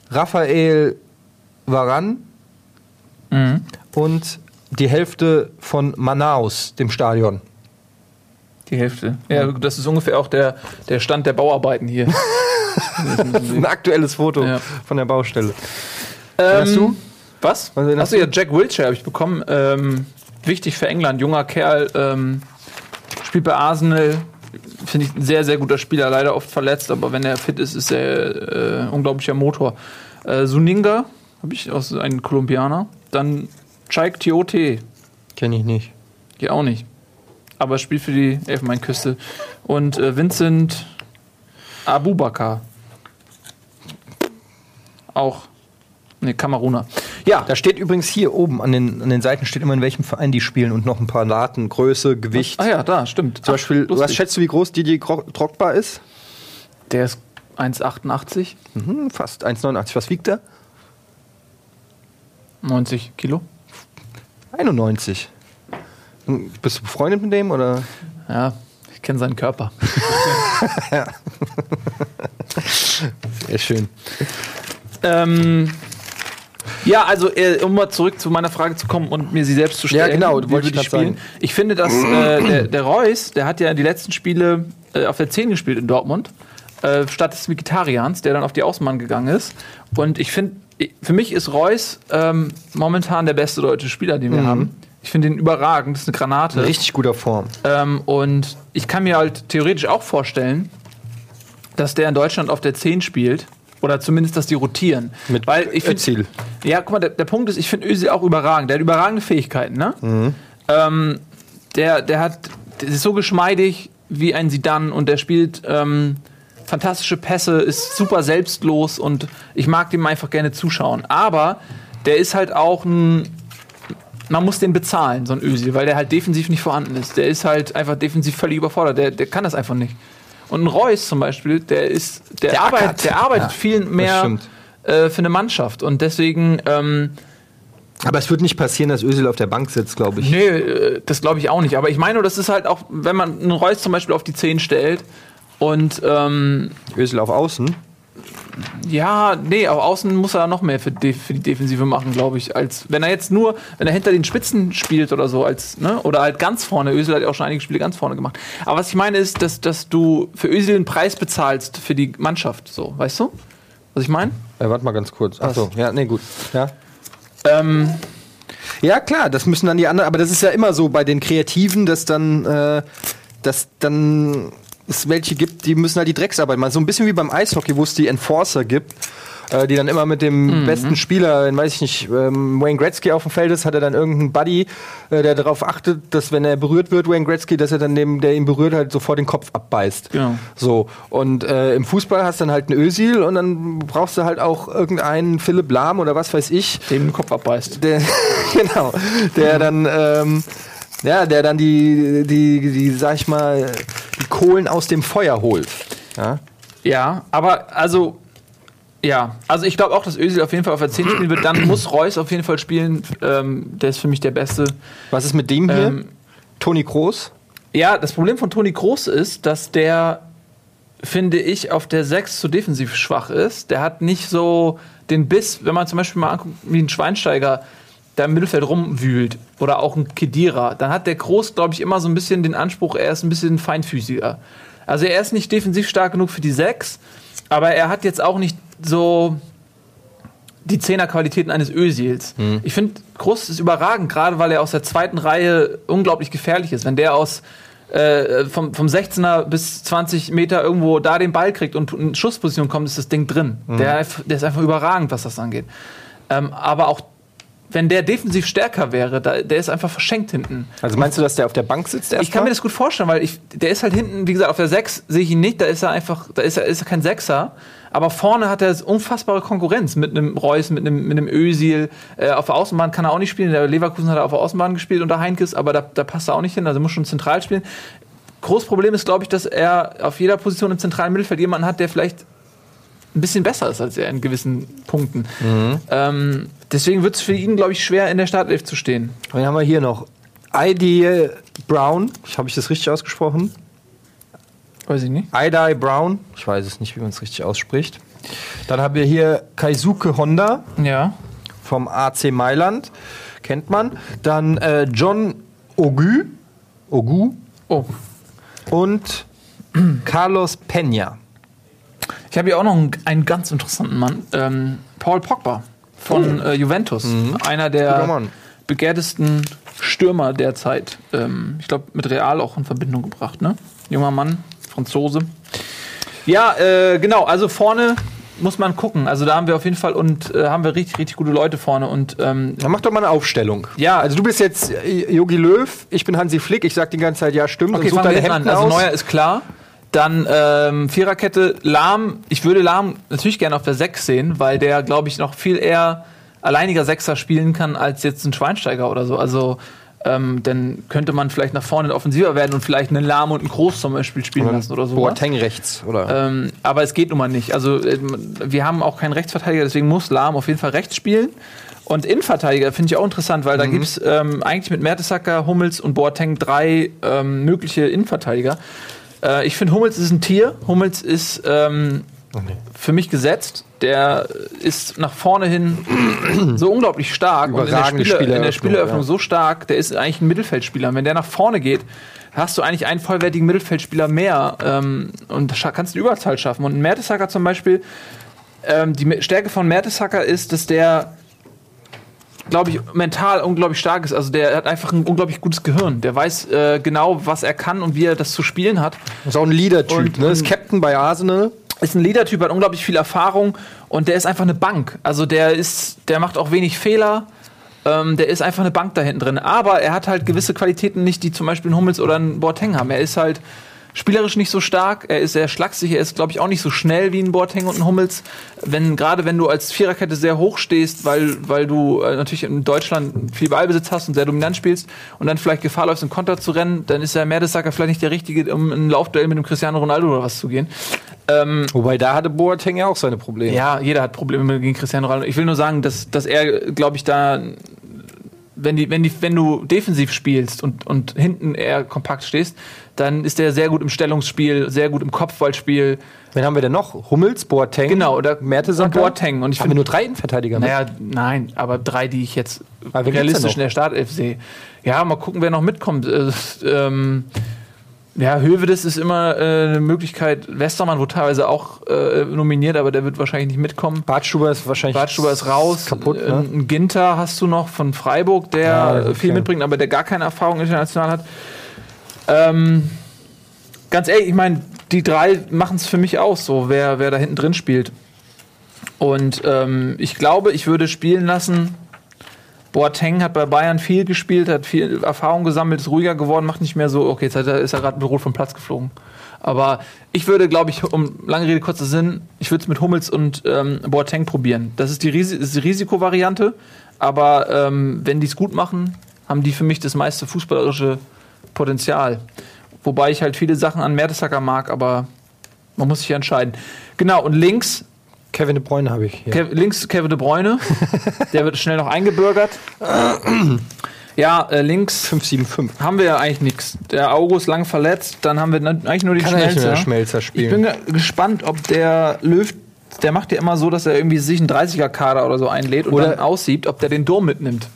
Raphael Varan und die Hälfte von Manaus, dem Stadion. Die Hälfte. Ja, das ist ungefähr auch der, der Stand der Bauarbeiten hier. Ein aktuelles Foto Ja. von der Baustelle. ähm, hast du? Was? Was Achso, ja, Jack Wilshere habe ich bekommen. Ähm, wichtig für England, junger Kerl, ähm, spielt bei Arsenal. Finde ich ein sehr, sehr guter Spieler, leider oft verletzt, aber wenn er fit ist, ist er äh, unglaublicher Motor. Äh, Suninga, habe ich aus einem Kolumbianer. Dann Chaik Tiote, Kenne ich nicht. Geht auch nicht. Aber spielt für die Elfenbeinküste. Und äh, Vincent Abubakar. Auch. Ne, Kameruner. Ja, Da steht übrigens hier oben an den, an den Seiten steht immer, in welchem Verein die spielen und noch ein paar Daten, Größe, Gewicht. ah ja, da, stimmt. Zum Beispiel, was schätzt du, wie groß Didier Drogba ist? Der ist 1,88, Mhm, fast 1,89. Was wiegt er? 90 Kilo. 91. Hm, Bist du befreundet mit dem oder? Ja, kenne seinen Körper. Sehr schön. ähm, ja, also äh, um mal zurück zu meiner Frage zu kommen und mir sie selbst zu stellen. Ja, genau, wie wollte ich würde grad sagen. Ich finde, dass äh, der, der Reus, der hat ja die letzten Spiele äh, auf der 10 gespielt in Dortmund, äh, statt des Mikitarians, der dann auf die Außenbahn gegangen ist. Und ich finde, für mich ist Reus ähm, momentan der beste deutsche Spieler, den wir Mhm. haben. Ich finde ihn überragend, das ist eine Granate. In richtig guter Form. Ähm, und ich kann mir halt theoretisch auch vorstellen, dass der in Deutschland auf der 10 spielt. Oder zumindest, dass die rotieren. Mit Weil ich finde, Özil. ja, guck mal, der, der Punkt ist, ich finde Özil auch überragend. Der hat überragende Fähigkeiten, ne? Ähm, der, der hat, der ist so geschmeidig wie ein Sidan und der spielt ähm, fantastische Pässe, ist super selbstlos und ich mag dem einfach gerne zuschauen. Aber der ist halt auch ein, man muss den bezahlen, so ein Özil, weil der halt defensiv nicht vorhanden ist. Der ist halt einfach defensiv völlig überfordert. Der, der kann das einfach nicht. Und ein Reus zum Beispiel, der ist, der, Der arbeitet, ackert. der arbeitet Ja, viel mehr äh, für eine Mannschaft. Und deswegen, ähm, Aber es wird nicht passieren, dass Özil auf der Bank sitzt, glaube ich. nee, äh, das glaube ich auch nicht. Aber ich meine, das ist halt auch, wenn man einen Reus zum Beispiel auf die 10 stellt und ähm, Özil auf Außen. Ja, nee, auf außen muss er noch mehr für, die- für die Defensive machen, glaube ich, als wenn er jetzt nur, wenn er hinter den Spitzen spielt oder so, als, ne, oder halt ganz vorne. Özil hat ja auch schon einige Spiele ganz vorne gemacht. Aber was ich meine ist, dass, dass du für Özil einen Preis bezahlst für die Mannschaft, so, weißt du? Was ich meine? Äh, warte mal ganz kurz. Achso, ja, nee, gut. Ja. Ähm, Ja, klar, das müssen dann die anderen, aber das ist ja immer so bei den Kreativen, dass dann, äh, dass dann es welche gibt, die müssen halt die Drecksarbeit machen. So ein bisschen wie beim Eishockey, wo es die Enforcer gibt, äh, die dann immer mit dem besten Spieler, den weiß ich nicht, ähm, Wayne Gretzky auf dem Feld ist, hat er dann irgendeinen Buddy, äh, der darauf achtet, dass wenn er berührt wird, Wayne Gretzky, dass er dann dem, der ihn berührt, halt sofort den Kopf abbeißt. Genau. So, und äh, im Fußball hast du dann halt einen Ösil und dann brauchst du halt auch irgendeinen Philipp Lahm oder was weiß ich, dem den Kopf abbeißt. der, genau, der dann, ähm, ja, der dann die, die, die, sag ich mal, die Kohlen aus dem Feuer holt. Ja? Ja, aber also, ja, also ich glaube auch, dass Özil auf jeden Fall auf der 10 spielen wird. Dann muss Reus auf jeden Fall spielen. Ähm, der ist für mich der Beste. Was ist mit dem hier? Ähm, Toni Kroos? Ja, das Problem von Toni Kroos ist, dass der, finde ich, auf der 6 zu defensiv schwach ist. Der hat nicht so den Biss, wenn man zum Beispiel mal anguckt, wie ein Schweinsteiger da im Mittelfeld rumwühlt oder auch ein Kedira, dann hat der Kroos, glaube ich, immer so ein bisschen den Anspruch, er ist ein bisschen feinfüßiger. Also er ist nicht defensiv stark genug für die 6, aber er hat jetzt auch nicht so die Zehnerqualitäten eines Özils. Ich finde, Kroos ist überragend, gerade weil er aus der zweiten Reihe unglaublich gefährlich ist. Wenn der aus äh, vom, vom 16er bis 20 Meter irgendwo da den Ball kriegt und in Schussposition kommt, ist das Ding drin. Der, der ist einfach überragend, was das angeht. Ähm, aber auch wenn der defensiv stärker wäre, da, der ist einfach verschenkt hinten. Also meinst du, dass der auf der Bank sitzt Ich kann mir das gut vorstellen, weil ich, der ist halt hinten, wie gesagt, auf der 6 sehe ich ihn nicht, da ist er einfach, da ist er, ist er kein Sechser. Aber vorne hat er unfassbare Konkurrenz mit einem Reus, mit einem, mit einem Özil. Äh, auf der Außenbahn kann er auch nicht spielen. Der Leverkusen hat er auf der Außenbahn gespielt unter Heinkes, aber da, da passt er auch nicht hin, also muss schon zentral spielen. große Problem ist, glaube ich, dass er auf jeder Position im zentralen Mittelfeld jemanden hat, der vielleicht ein bisschen besser ist als er in gewissen Punkten. Ähm, deswegen wird es für ihn, glaube ich, schwer, in der Startelf zu stehen. Dann haben wir hier noch Ida Brown. Habe ich das richtig ausgesprochen? Weiß ich nicht. Ida Brown. Ich weiß es nicht, wie man es richtig ausspricht. Dann haben wir hier Kaisuke Honda Ja. vom AC Mailand. Kennt man. Dann äh, John Ogu. Ogu. Oh. Und Carlos Peña. Ich habe hier auch noch einen, einen ganz interessanten Mann. Ähm, Paul Pogba von äh, Juventus. Einer Guter der begehrtesten Stürmer derzeit. Ähm, ich glaube, mit Real auch in Verbindung gebracht, ne? Junger Mann, Franzose. Ja, äh, genau, also vorne muss man gucken. Also da haben wir auf jeden Fall und äh, haben wir richtig, richtig gute Leute vorne. Und ähm, Dann mach doch mal eine Aufstellung. Ja. also du bist jetzt äh, Jogi Löw, ich bin Hansi Flick, ich sag die ganze Zeit, ja, stimmt. Okay, und such deine hinten an. Hemden Also. Neuer ist klar. Dann ähm, Viererkette, Lahm. Ich würde Lahm natürlich gerne auf der 6 sehen, weil der, glaube ich, noch viel eher alleiniger Sechser spielen kann als jetzt ein Schweinsteiger oder so. Also ähm, dann könnte man vielleicht nach vorne offensiver werden und vielleicht einen Lahm und einen Groß zum Beispiel spielen lassen oder so. Boateng rechts, oder? Ähm, aber es geht nun mal nicht. Also ähm, wir haben auch keinen Rechtsverteidiger, deswegen muss Lahm auf jeden Fall rechts spielen. Und Innenverteidiger finde ich auch interessant, weil da gibt es ähm, eigentlich mit Mertesacker, Hummels und Boateng drei ähm, mögliche Innenverteidiger. Äh, ich finde, Hummels ist ein Tier. Hummels ist ähm, für mich gesetzt. Der ist nach vorne hin so unglaublich stark und in der, Spiele, in der Spieleröffnung, ja. so stark. Der ist eigentlich ein Mittelfeldspieler. Und wenn der nach vorne geht, hast du eigentlich einen vollwertigen Mittelfeldspieler mehr ähm, und kannst eine Überzahl schaffen. Und ein Mertesacker zum Beispiel, ähm, die Stärke von Mertesacker ist, dass der glaube ich, mental unglaublich stark ist. Also der hat einfach ein unglaublich gutes Gehirn. Der weiß äh, genau, was er kann und wie er das zu spielen hat. ist auch ein Leader-Typ, ne? Ist Captain bei Arsenal. Ist ein Leader-Typ, hat unglaublich viel Erfahrung und der ist einfach eine Bank. Also der ist, der macht auch wenig Fehler. Ähm, der ist einfach eine Bank da hinten drin. Aber er hat halt gewisse Qualitäten nicht, die zum Beispiel ein Hummels oder ein Boateng haben. Er ist halt spielerisch nicht so stark, er ist sehr schlaksig, er ist, glaube ich, auch nicht so schnell wie ein Boateng und ein Hummels. Wenn, gerade wenn du als Viererkette sehr hoch stehst, weil, weil du äh, natürlich in Deutschland viel Ballbesitz hast und sehr dominant spielst und dann vielleicht Gefahr läufst, in Konter zu rennen, dann ist der Mertesacker vielleicht nicht der Richtige, um in ein Laufduell mit dem Cristiano Ronaldo oder was zu gehen. Ähm, Wobei da hatte Boateng ja auch seine Probleme. ja, jeder hat Probleme gegen Cristiano Ronaldo. Ich will nur sagen, dass, dass er, glaube ich, da, wenn, die, wenn, die, wenn du defensiv spielst und, und hinten eher kompakt stehst, dann ist er sehr gut im Stellungsspiel, sehr gut im Kopfballspiel. Wen haben wir denn noch? Hummels, Boateng, Genau, oder Mertesacker? Boateng. Und ich finde, nur drei Innenverteidiger mit? naja, nein, aber drei, die ich jetzt Aber realistisch in der Startelf sehe. Ja, mal gucken, wer noch mitkommt. Äh, ähm, ja, Hövedes ist immer äh, eine Möglichkeit. Westermann wurde teilweise auch äh, nominiert, aber der wird wahrscheinlich nicht mitkommen. Bartstuber ist wahrscheinlich Bartstuber ist raus. kaputt, Äh, ne? Ein Ginter hast du noch von Freiburg, der Ja, okay. viel mitbringt, aber der gar keine Erfahrung international hat. Ähm, ganz ehrlich, ich meine, die drei machen es für mich aus, so wer, wer da hinten drin spielt. Und ähm, ich glaube, ich würde spielen lassen. Boateng hat bei Bayern viel gespielt, hat viel Erfahrung gesammelt, ist ruhiger geworden, macht nicht mehr so, okay, jetzt ist er gerade mit Rot vom Platz geflogen. Aber ich würde, glaube ich, um lange Rede, kurzer Sinn, ich würde es mit Hummels und ähm, Boateng probieren. Das ist die, Risi ist die Risikovariante, aber ähm, wenn die es gut machen, haben die für mich das meiste fußballerische Potenzial. Wobei ich halt viele Sachen an Mertesacker mag, aber man muss sich entscheiden. Genau, und links Kevin De Bruyne habe ich hier. Kev links Kevin De Bruyne. Der wird schnell noch eingebürgert. Ja, äh, links 575. haben wir ja eigentlich nichts. Der Augo ist lang verletzt. Dann haben wir eigentlich nur den Kann er Schmelzer. mehr Schmelzer Ich spielen. bin ge- gespannt, ob der Löw, der macht ja immer so, dass er irgendwie sich einen 30er-Kader oder so einlädt und Oder- dann aussieht, ob der den Durm mitnimmt.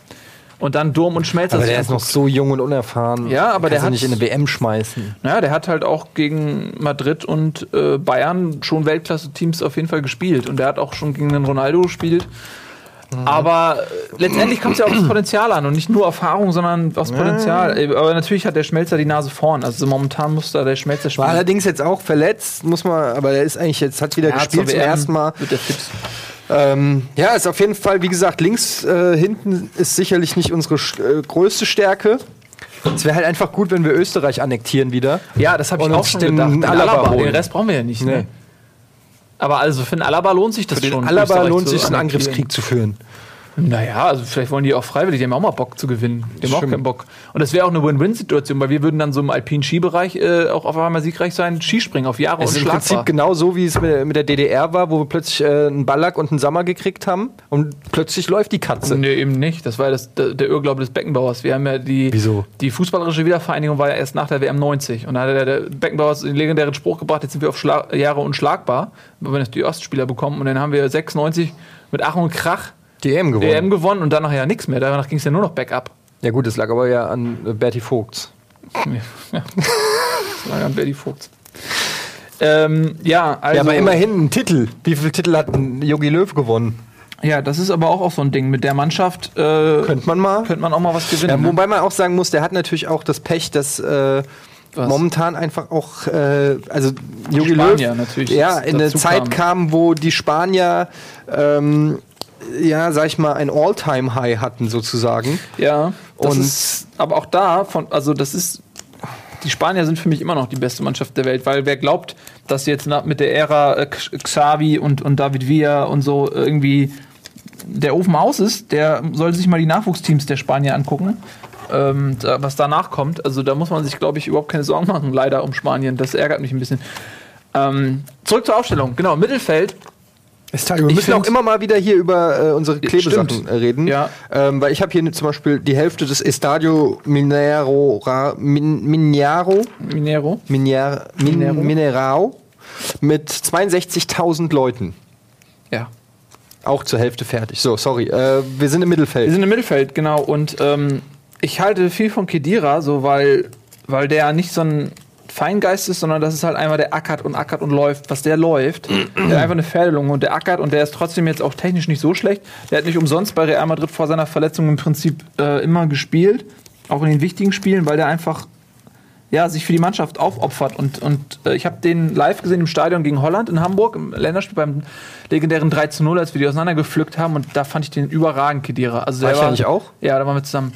Und dann Durm und Schmelzer aber der ist noch so jung und unerfahren. Ja, aber der hat- nicht in eine WM schmeißen. Naja, der hat halt auch gegen Madrid und äh, Bayern schon Weltklasse-Teams auf jeden Fall gespielt. Und der hat auch schon gegen den Ronaldo gespielt. Mhm. Aber äh, letztendlich kommt es ja auf das Potenzial an und nicht nur Erfahrung, sondern aufs Potenzial. Äh, Aber natürlich hat der Schmelzer die Nase vorn. Also momentan muss da der Schmelzer War spielen. allerdings jetzt auch verletzt, muss man, aber der ist eigentlich jetzt, hat wieder Ja, gespielt zum ersten Mal. Wird der fit. Ähm, ja, ist auf jeden Fall, wie gesagt, links äh, hinten ist sicherlich nicht unsere äh, größte Stärke. Es wäre halt einfach gut, wenn wir Österreich annektieren wieder. Ja, das habe ich auch schon den gedacht. Den, Alaba Alaba, den Rest brauchen wir ja nicht. Nee. Ne? Aber also für den Alaba lohnt sich das Für den schon. Alaba Österreich lohnt sich, einen. Angriffskrieg zu führen. Naja, also vielleicht wollen die auch freiwillig, die haben auch mal Bock zu gewinnen. Die haben auch keinen Bock. Und das wäre auch eine Win-Win-Situation, weil wir würden dann so im alpinen Skibereich äh, auch auf einmal siegreich sein, Skispringen auf Jahre Es ist im. Prinzip genau so, wie es mit, mit der DDR war, wo wir plötzlich äh, einen Ballack und einen Sammer gekriegt haben und plötzlich läuft die Katze. Nee, eben nicht. Das war ja das, der, der Irrglaube des Beckenbauers. Wir haben ja die, Wieso? die fußballerische Wiedervereinigung war ja erst nach der WM 90. Und da hat der, der Beckenbauer den legendären Spruch gebracht, jetzt sind wir auf Schla Jahre unschlagbar, wenn wir die Ostspieler bekommen. Und dann haben wir 96 mit Ach und Krach Die EM gewonnen. WM gewonnen und danach ja nichts mehr. Danach ging es ja nur noch Backup. Ja gut, das lag aber ja an äh, Bertie Vogts. Ja. Das war ja Berti Vogt. Ähm, ja, also. ja, aber immerhin ein Titel. Wie viele Titel hat Yogi Löw gewonnen? Ja, das ist aber auch, auch so ein Ding. Mit der Mannschaft äh, Könnte man mal. könnte man auch mal was Ja, gewinnen. ne? wobei man auch sagen muss, der hat natürlich auch das Pech, dass äh, momentan einfach auch, äh, also Jogi Löw natürlich ja, in eine Zeit kam, wo die Spanier, ähm, ja, sag ich mal, ein All-Time-High hatten sozusagen. Ja, Und- ist, aber auch da, von, also das ist, die Spanier sind für mich immer noch die beste Mannschaft der Welt, weil wer glaubt, dass jetzt mit der Ära äh, Xavi und, und David Villa und so irgendwie der Ofen aus ist, der soll sich mal die Nachwuchsteams der Spanier angucken. Ähm, da, was danach kommt, also da muss man sich, glaube ich, überhaupt keine Sorgen machen, leider um Spanien. Das ärgert mich ein bisschen. Ähm, zurück zur Aufstellung. Genau, Mittelfeld. Wir Ich müssen auch immer mal wieder hier über äh, unsere Klebesachen Stimmt. äh, reden. Ja. Ähm, weil ich habe hier zum Beispiel die Hälfte des Estadio Minero, Ra, Min, Minero, Minero. Miner, Min, Minero. Minerao mit 62.000 Leuten. Ja. Auch zur Hälfte fertig. So, sorry. Äh, wir sind im Wir Mittelfeld. sind im Mittelfeld, genau. Und ähm, ich halte viel von Kedira, so weil, weil der nicht so ein Feingeist ist, sondern das ist halt einmal der ackert und ackert und läuft. Was der läuft, der hat einfach eine Pferdelunge und der ackert und der ist trotzdem jetzt auch technisch nicht so schlecht. Der hat nicht umsonst bei Real Madrid vor seiner Verletzung im Prinzip äh, immer gespielt, auch in den wichtigen Spielen, weil der einfach ja, sich für die Mannschaft aufopfert. Und, und äh, ich habe den live gesehen im Stadion gegen Holland in Hamburg, im Länderspiel beim legendären 3 zu 0, als wir die auseinandergepflückt haben. Und da fand ich den überragend, Kedira. Also War ich nicht auch? Ja, da waren wir zusammen.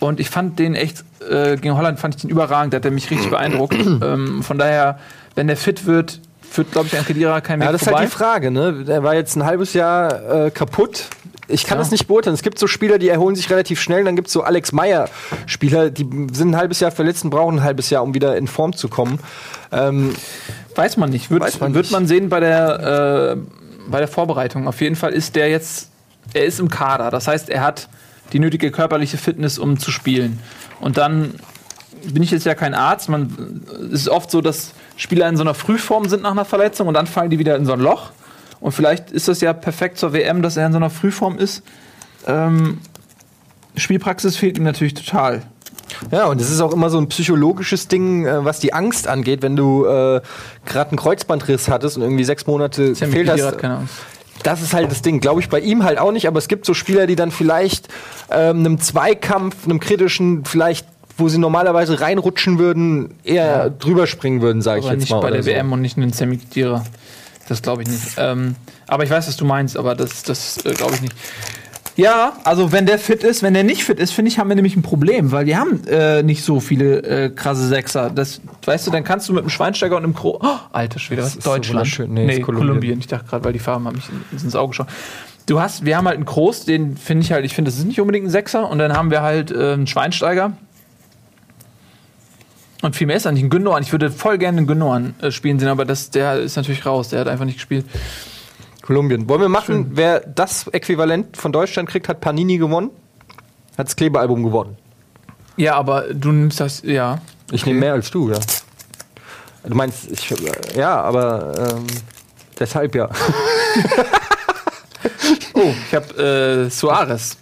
Und ich fand den echt, äh, gegen Holland fand ich den überragend, da hat er mich richtig beeindruckt. ähm, von daher, wenn der fit wird, führt, glaube ich, an Kedira kein Weg Ja, das ist vorbei. halt die Frage, ne? Der war jetzt ein halbes Jahr äh, kaputt. Ich kann Ja. das nicht beurteilen. Es gibt so Spieler, die erholen sich relativ schnell. Dann gibt es so Alex Meyer-Spieler, die sind ein halbes Jahr verletzt und brauchen ein halbes Jahr, um wieder in Form zu kommen. Ähm, Weiß man nicht. Wird, Weiß man wird nicht. man sehen bei der, äh, bei der Vorbereitung. Auf jeden Fall ist der jetzt, er ist im Kader. Das heißt, er hat die nötige körperliche Fitness, um zu spielen. Und dann bin ich jetzt ja kein Arzt. Man, es ist oft so, dass Spieler in so einer Frühform sind nach einer Verletzung und dann fallen die wieder in so ein Loch. Und vielleicht ist das ja perfekt zur WM, dass er in so einer Frühform ist. Ähm, Spielpraxis fehlt ihm natürlich total. ja, und es ist auch immer so ein psychologisches Ding, äh, was die Angst angeht, wenn du äh, gerade einen Kreuzbandriss hattest und irgendwie sechs Monate gefehlt hast. hat keine Angst. Das ist halt das Ding. Glaube ich bei ihm halt auch nicht, aber es gibt so Spieler, die dann vielleicht ähm, einem Zweikampf, einem kritischen, vielleicht, wo sie normalerweise reinrutschen würden, eher drüber springen würden, sage ich jetzt nicht mal. bei oder der so. WM und nicht in den Sammy. Das glaube ich nicht. Ähm, aber ich weiß, was du meinst, aber das, das äh, glaube ich nicht. Ja, also wenn der fit ist, wenn der nicht fit ist, finde ich, haben wir nämlich ein Problem, weil die haben äh, nicht so viele äh, krasse Sechser. Das, weißt du, dann kannst du mit einem Schweinsteiger und einem Kro... Oh, alter Schwede, was so Deutschland? wunderschön. Nee, ist Kolumbien. Kolumbien. Ich dachte gerade, weil die Farben haben mich in- ins Auge geschaut. Du hast, wir haben halt einen Kroos, den finde ich halt, ich finde, das ist nicht unbedingt ein Sechser. Und dann haben wir halt äh, einen Schweinsteiger. Und viel mehr ist nicht. Ein Gündogan. Ich würde voll gerne einen Gündogan äh, spielen sehen, aber das, der ist natürlich raus. Der hat einfach nicht gespielt. Kolumbien. Wollen wir machen, wer das Äquivalent von Deutschland kriegt, hat Panini gewonnen? Hat das Klebealbum gewonnen. Ja, aber du nimmst das, ja. Ich nehme mehr als du, ja. Du meinst, ich, ja, aber ähm, deshalb ja. Oh, ich habe äh, Suarez.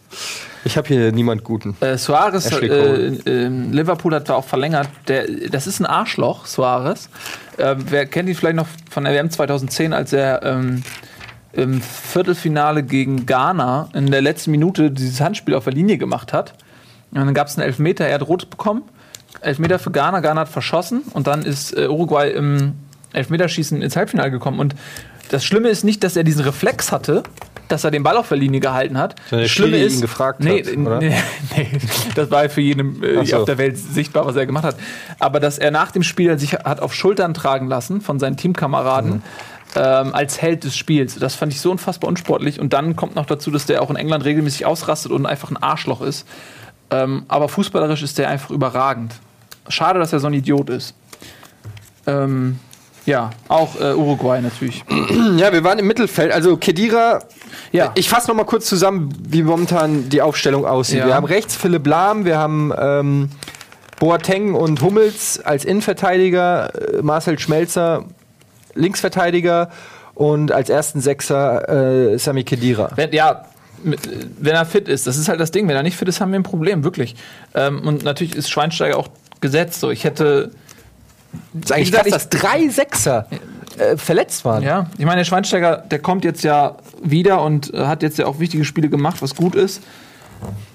Ich habe hier niemand Guten. Äh, Suarez, äh, äh, Liverpool hat da auch verlängert. Der, das ist ein Arschloch, Suarez. Äh, wer kennt ihn vielleicht noch von der WM 2010, als er ähm, im Viertelfinale gegen Ghana in der letzten Minute dieses Handspiel auf der Linie gemacht hat. Und dann gab es einen Elfmeter, er hat rot bekommen. Elfmeter für Ghana, Ghana hat verschossen und dann ist äh, Uruguay im Elfmeterschießen ins Halbfinale gekommen. Und das Schlimme ist nicht, dass er diesen Reflex hatte, dass er den Ball auf der Linie gehalten hat. Der Das Schlimme Schiri ist, ihn gefragt nee, hat, oder? nee, nee, das war für jeden äh, so. auf der Welt sichtbar, was er gemacht hat. Aber dass er nach dem Spiel sich hat auf Schultern tragen lassen von seinen Teamkameraden, Mhm. Ähm, als Held des Spiels. Das fand ich so unfassbar unsportlich. Und dann kommt noch dazu, dass der auch in England regelmäßig ausrastet und einfach ein Arschloch ist. Ähm, aber fußballerisch ist der einfach überragend. Schade, dass er so ein Idiot ist. Ähm, ja, auch äh, Uruguay natürlich. Ja, wir waren im Mittelfeld. Also Kedira, Ja. ich fasse noch mal kurz zusammen, wie momentan die Aufstellung aussieht. Ja. Wir haben rechts Philipp Lahm, wir haben ähm, Boateng und Hummels als Innenverteidiger, äh, Marcel Schmelzer Linksverteidiger und als ersten Sechser äh, Sami Kedira. Wenn, ja, wenn er fit ist, das ist halt das Ding. Wenn er nicht fit ist, haben wir ein Problem, wirklich. Ähm, und natürlich ist Schweinsteiger auch gesetzt. So, ich hätte, Das ist eigentlich Wie gesagt, krass, dass drei Sechser äh, verletzt waren. ja, ich meine, der Schweinsteiger, der kommt jetzt ja wieder und äh, hat jetzt ja auch wichtige Spiele gemacht, was gut ist.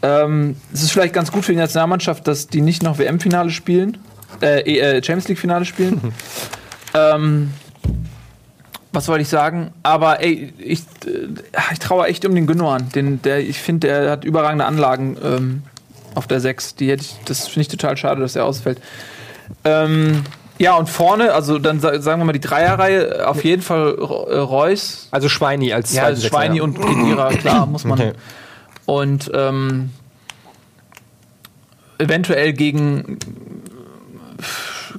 Ähm, es ist vielleicht ganz gut für die Nationalmannschaft, dass die nicht noch WM-Finale spielen, äh, äh, Champions League-Finale spielen. ähm, was wollte ich sagen? Aber ey, ich, äh, ich traue echt um den Gündogan. Den, der, ich finde, der hat überragende Anlagen ähm, auf der 6. Die hätte ich, das finde ich total schade, dass er ausfällt. Ähm, ja, und vorne, also dann sa- sagen wir mal die Dreierreihe, auf jeden Fall äh, Reus, Also Schweini als ja, Sechser, Schweini und Kedira, klar, muss man. Okay. Und ähm, eventuell gegen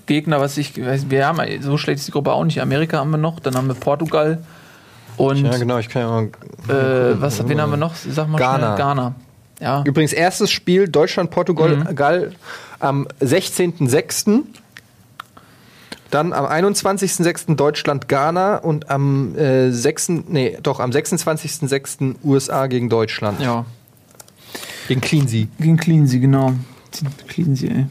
Gegner, was ich weiß, wir haben so schlecht ist die Gruppe auch nicht. Amerika haben wir noch, dann haben wir Portugal und Ja, genau, ich kann ja mal äh, was, wen haben wir noch? Sag mal Ghana. schnell. Ghana. Ja. Übrigens erstes Spiel Deutschland-Portugal am 16.06. Dann am 21.06. Deutschland-Ghana und am äh, 6. Nee, doch am 26.06. USA gegen Deutschland. ja. Gegen Cleansea. Gegen Cleansea, genau. Cleansea, ey.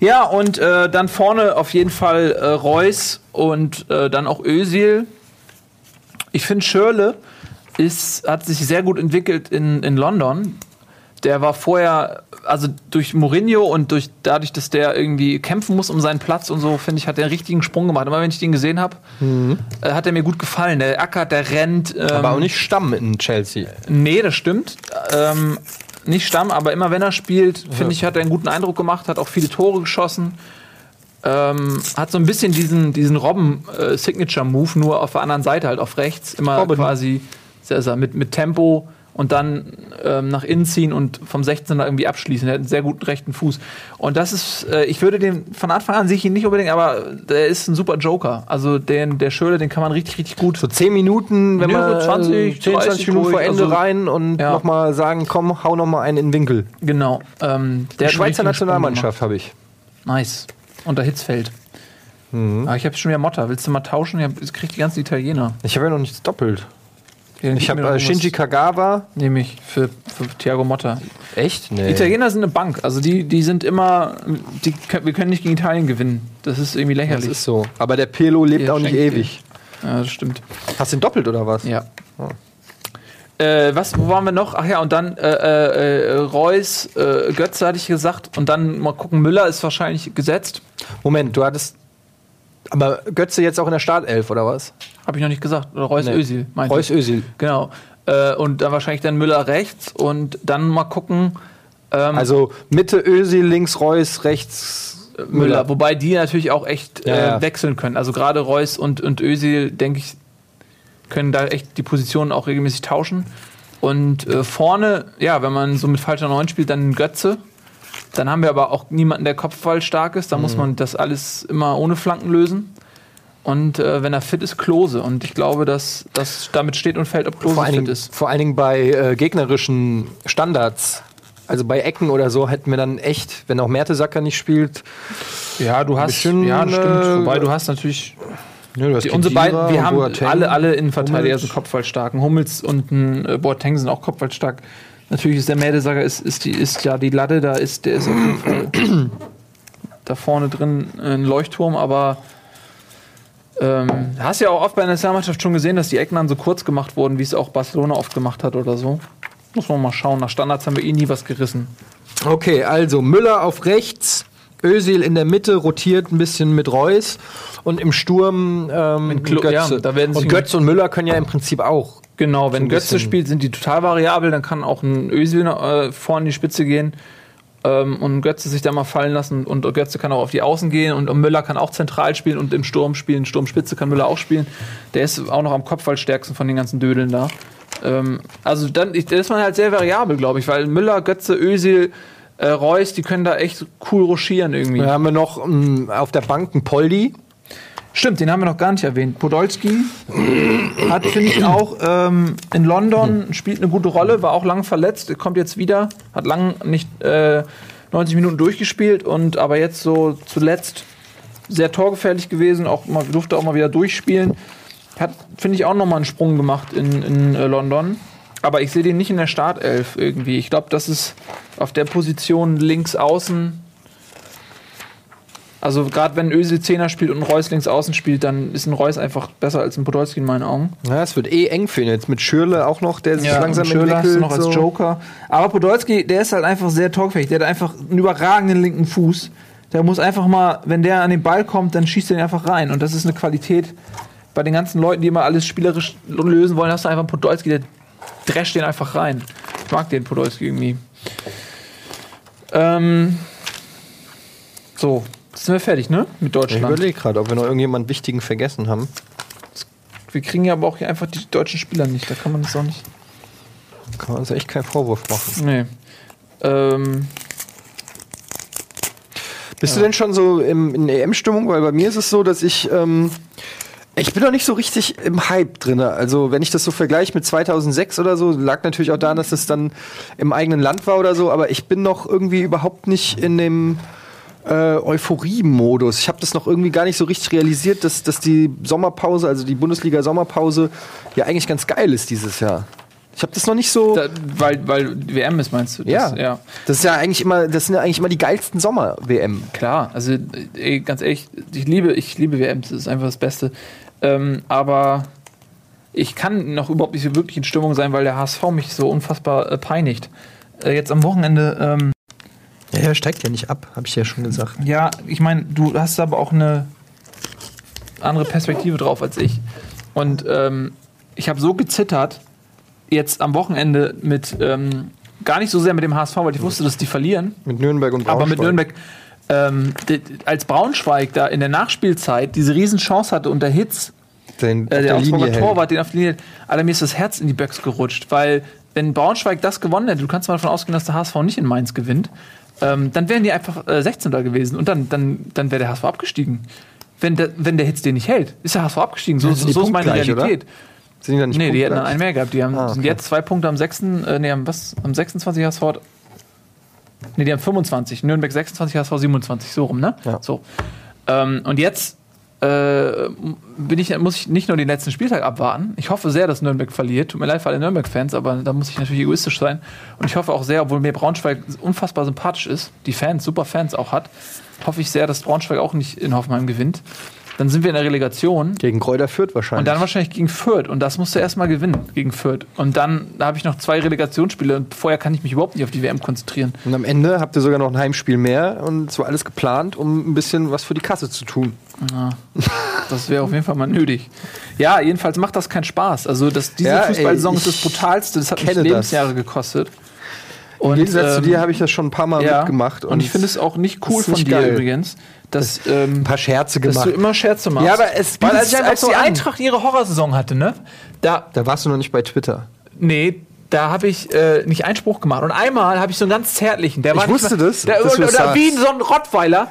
Ja, und äh, dann vorne auf jeden Fall äh, Reus und äh, dann auch Özil. Ich finde, Schörle ist, hat sich sehr gut entwickelt in, in London. Der war vorher, also durch Mourinho und durch dadurch, dass der irgendwie kämpfen muss um seinen Platz und so, finde ich, hat er einen richtigen Sprung gemacht. Immer wenn ich den gesehen habe, äh, hat er mir gut gefallen. Der ackert, der rennt. Ähm, Aber auch nicht Stamm in Chelsea. Nee, das stimmt. Ähm, nicht Stamm, aber immer wenn er spielt, finde ich, hat er einen guten Eindruck gemacht, hat auch viele Tore geschossen. Ähm, hat so ein bisschen diesen, diesen Robben-Signature-Move, nur auf der anderen Seite, halt auf rechts. Immer Robben. quasi sehr, sehr mit, mit Tempo und dann ähm, nach innen ziehen und vom 16er irgendwie abschließen. Er hat einen sehr guten rechten Fuß. Und das ist, äh, ich würde den von Anfang an sehe ich ihn nicht unbedingt, aber der ist ein super Joker. Also den, der Schöle, den kann man richtig, richtig gut. So 10 Minuten, wenn man so 20, 10, 20 Minuten vor ruhig, Ende also- rein und Ja. nochmal sagen, komm, hau nochmal einen in den Winkel. Genau. Ähm, der Die Schweizer Nationalmannschaft habe ich. Nice. Unter Hitzfeld. Aber ich habe schon wieder Motta. Willst du mal tauschen? Ich krieg die ganzen Italiener. Ich habe ja noch nichts doppelt. Ja, Ich habe äh, Shinji Kagawa. Nehme ich für, für Thiago Motta. Echt? Nee. Italiener sind eine Bank. Also die, die sind immer. Die, wir können nicht gegen Italien gewinnen. Das ist irgendwie Das lächerlich. ist so. Aber der Pirlo lebt Ihr auch nicht ewig. ja, das stimmt. Hast du ihn doppelt oder was? Ja. Äh, was, wo waren wir noch? Ach ja, und dann äh, äh, äh, Reus, äh, Götze hatte ich gesagt. Und dann mal gucken, Müller ist wahrscheinlich gesetzt. Moment, du hattest. Aber Götze jetzt auch in der Startelf oder was? Habe ich noch nicht gesagt. Oder Reus Nee. Özil, meinte Reus. Özil. Genau. Äh, und dann wahrscheinlich dann Müller rechts und dann mal gucken. Ähm, Also Mitte Özil, links Reus, rechts Müller. Müller. Wobei die natürlich auch echt Ja, äh, ja. wechseln können. Also gerade Reus und, und Özil, denke ich, können da echt die Positionen auch regelmäßig tauschen. Und äh, vorne, ja, wenn man so mit falscher Neun spielt, dann Götze. Dann haben wir aber auch niemanden, der Kopfball stark ist. Da muss Mhm. man das alles immer ohne Flanken lösen. Und äh, wenn er fit ist, Klose. Und ich glaube, dass das damit steht und fällt, ob Klose Vor fit Dingen, ist. vor allen Dingen bei äh, gegnerischen Standards. Also bei Ecken oder so hätten wir dann echt, wenn auch Mertesacker nicht spielt. Ja, du hast. bisschen, ja, stimmt. äh, Wobei du hast natürlich Ja, du hast Die, unsere beiden, wir haben Boateng. alle, alle Innenverteidiger sind kopfballstark. Ein Hummels und ein äh, Boateng sind auch kopfballstark. Natürlich ist der Mädesager ist, ist, die, ist ja die Latte, da ist der ist auf jeden Fall da vorne drin ein Leuchtturm, aber ähm, hast ja auch oft bei der Nationalmannschaft schon gesehen, dass die Ecken dann so kurz gemacht wurden, wie es auch Barcelona oft gemacht hat oder so. Muss man mal schauen. Nach Standards haben wir eh nie was gerissen. Okay, also Müller auf rechts, Özil in der Mitte, rotiert ein bisschen mit Reus und im Sturm ähm, Götze. ja, da werden sich- und Götze und Müller können ja im Prinzip auch. Genau, wenn Götze spielt, sind die total variabel, dann kann auch ein Özil äh, vorne in die Spitze gehen. ähm, und Götze sich da mal fallen lassen und Götze kann auch auf die Außen gehen und, Müller kann auch zentral spielen und im Sturm spielen. Sturmspitze kann Müller auch spielen. Der ist auch noch am Kopfballstärksten von den ganzen Dödeln da. Ähm, also dann ich, ist man halt sehr variabel, glaube ich, weil Müller, Götze, Özil, äh, Reus, die können da echt cool ruschieren irgendwie. Da haben wir noch ähm, auf der Bank einen Poldi. Stimmt, den haben wir noch gar nicht erwähnt. Podolski hat, finde ich, auch ähm, in London spielt eine gute Rolle, war auch lang verletzt, kommt jetzt wieder, hat lang nicht äh, 90 Minuten durchgespielt und aber jetzt so zuletzt sehr torgefährlich gewesen, auch mal, durfte auch mal wieder durchspielen. Hat, finde ich, auch nochmal einen Sprung gemacht in, in äh, London. Aber ich sehe den nicht in der Startelf irgendwie. Ich glaube, das ist auf der Position links außen also gerade wenn Özil Zehner spielt und ein Reus links außen spielt, dann ist ein Reus einfach besser als ein Podolski in meinen Augen. Ja, es wird eh eng für ihn jetzt mit Schürle auch noch, der sich Ja, langsam du entwickelt. noch als so. Joker. Aber Podolski, der ist halt einfach sehr torgefähig. Der hat einfach einen überragenden linken Fuß. Der muss einfach mal, wenn der an den Ball kommt, dann schießt er ihn einfach rein. Und das ist eine Qualität bei den ganzen Leuten, die immer alles spielerisch lösen wollen. Hast du einfach einen Podolski, der drescht den einfach rein. Ich mag den Podolski irgendwie. Ähm, so, sind wir fertig, ne? Mit Ich Deutschland. überlege gerade, ob wir noch irgendjemanden Wichtigen vergessen haben. Wir kriegen ja aber auch hier einfach die deutschen Spieler nicht. Da kann man das auch nicht. Kann man uns echt keinen Vorwurf machen. Nee. Ähm, Bist du denn schon so im, in EM-Stimmung? Weil bei mir ist es so, dass ich. Ähm, ich bin noch nicht so richtig im Hype drin. Also, wenn ich das so vergleiche mit 2006 oder so, lag natürlich auch daran, dass es dann im eigenen Land war oder so, aber ich bin noch irgendwie überhaupt nicht in dem äh, Euphorie-Modus. Ich habe das noch irgendwie gar nicht so richtig realisiert, dass, dass die Sommerpause, also die Bundesliga-Sommerpause, ja eigentlich ganz geil ist dieses Jahr. Ich habe das noch nicht so. da, weil, weil WM ist, meinst du? Das, ja. ja. Das ist ja eigentlich immer, das sind ja eigentlich immer die geilsten Sommer-WM. Klar, also ey, ganz ehrlich, ich liebe, ich liebe WM, das ist einfach das Beste. Ähm, aber ich kann noch überhaupt nicht so wirklich in Stimmung sein, weil der HSV mich so unfassbar äh, peinigt. Äh, jetzt am Wochenende, ähm, Ja, er steigt ja nicht ab, habe ich ja schon gesagt. ja, ich meine, du hast aber auch eine andere Perspektive drauf als ich. Und ähm, ich habe so gezittert, jetzt am Wochenende mit, ähm, gar nicht so sehr mit dem HSV, weil ich wusste, dass die verlieren. Mit Nürnberg und Braunschweig. Aber mit Nürnberg, ähm, als Braunschweig da in der Nachspielzeit diese Riesenchance hatte unter Hitz, Den, äh, der Augsburger. Torwart, den auf die Linie, Alter, mir ist das Herz in die Böcks gerutscht, weil wenn Braunschweig das gewonnen hätte, du kannst mal davon ausgehen, dass der HSV nicht in Mainz gewinnt, ähm, dann wären die einfach äh, 16. gewesen und dann, dann, dann wäre der HSV abgestiegen. Wenn der, wenn der Hitz den nicht hält, ist der HSV abgestiegen. So, Ja, sind so, so ist meine punktgleich, oder? Realität. Sind die dann nicht Nee, die hätten dann einen mehr gehabt. Die haben, Ah, sind okay. jetzt zwei Punkte am 6. Äh, nee, am, was, am 26 HSV. Nee, die haben 25. Nürnberg 26, HSV 27. So rum, ne? Ja. So. Ähm, und jetzt äh, bin ich, muss ich nicht nur den letzten Spieltag abwarten. Ich hoffe sehr, dass Nürnberg verliert. Tut mir leid für alle Nürnberg-Fans, aber da muss ich natürlich egoistisch sein. Und ich hoffe auch sehr, obwohl mir Braunschweig unfassbar sympathisch ist, die Fans, super Fans auch hat, hoffe ich sehr, dass Braunschweig auch nicht in Hoffenheim gewinnt. Dann sind wir in der Relegation. Gegen Kräuter Fürth wahrscheinlich. Und dann wahrscheinlich gegen Fürth. Und das musst du erstmal gewinnen gegen Fürth. Und dann da habe ich noch zwei Relegationsspiele und vorher kann ich mich überhaupt nicht auf die WM konzentrieren. Und am Ende habt ihr sogar noch ein Heimspiel mehr und es war alles geplant, um ein bisschen was für die Kasse zu tun. Das wäre auf jeden Fall mal nötig. Ja, jedenfalls macht das keinen Spaß. Also das, diese Ja, Fußballsaison ist das brutalste. Das hat mich Lebensjahre gekostet. Im Und, Gegensatz zu ähm, dir habe ich das schon ein paar Mal ja, mitgemacht. Und, ich finde es auch nicht cool von dir geil. übrigens, dass, ähm, ein paar Scherze dass gemacht. du immer Scherze machst. Ja, aber es Weil als, einfach als die. Eintracht ihre Horrorsaison hatte, ne? Da, da warst du noch nicht bei Twitter. Nee, da habe ich äh, nicht Einspruch gemacht. Und einmal habe ich so einen ganz zärtlichen. Der war Ich wusste mal, das, Der, oder, oder wie so ein Rottweiler.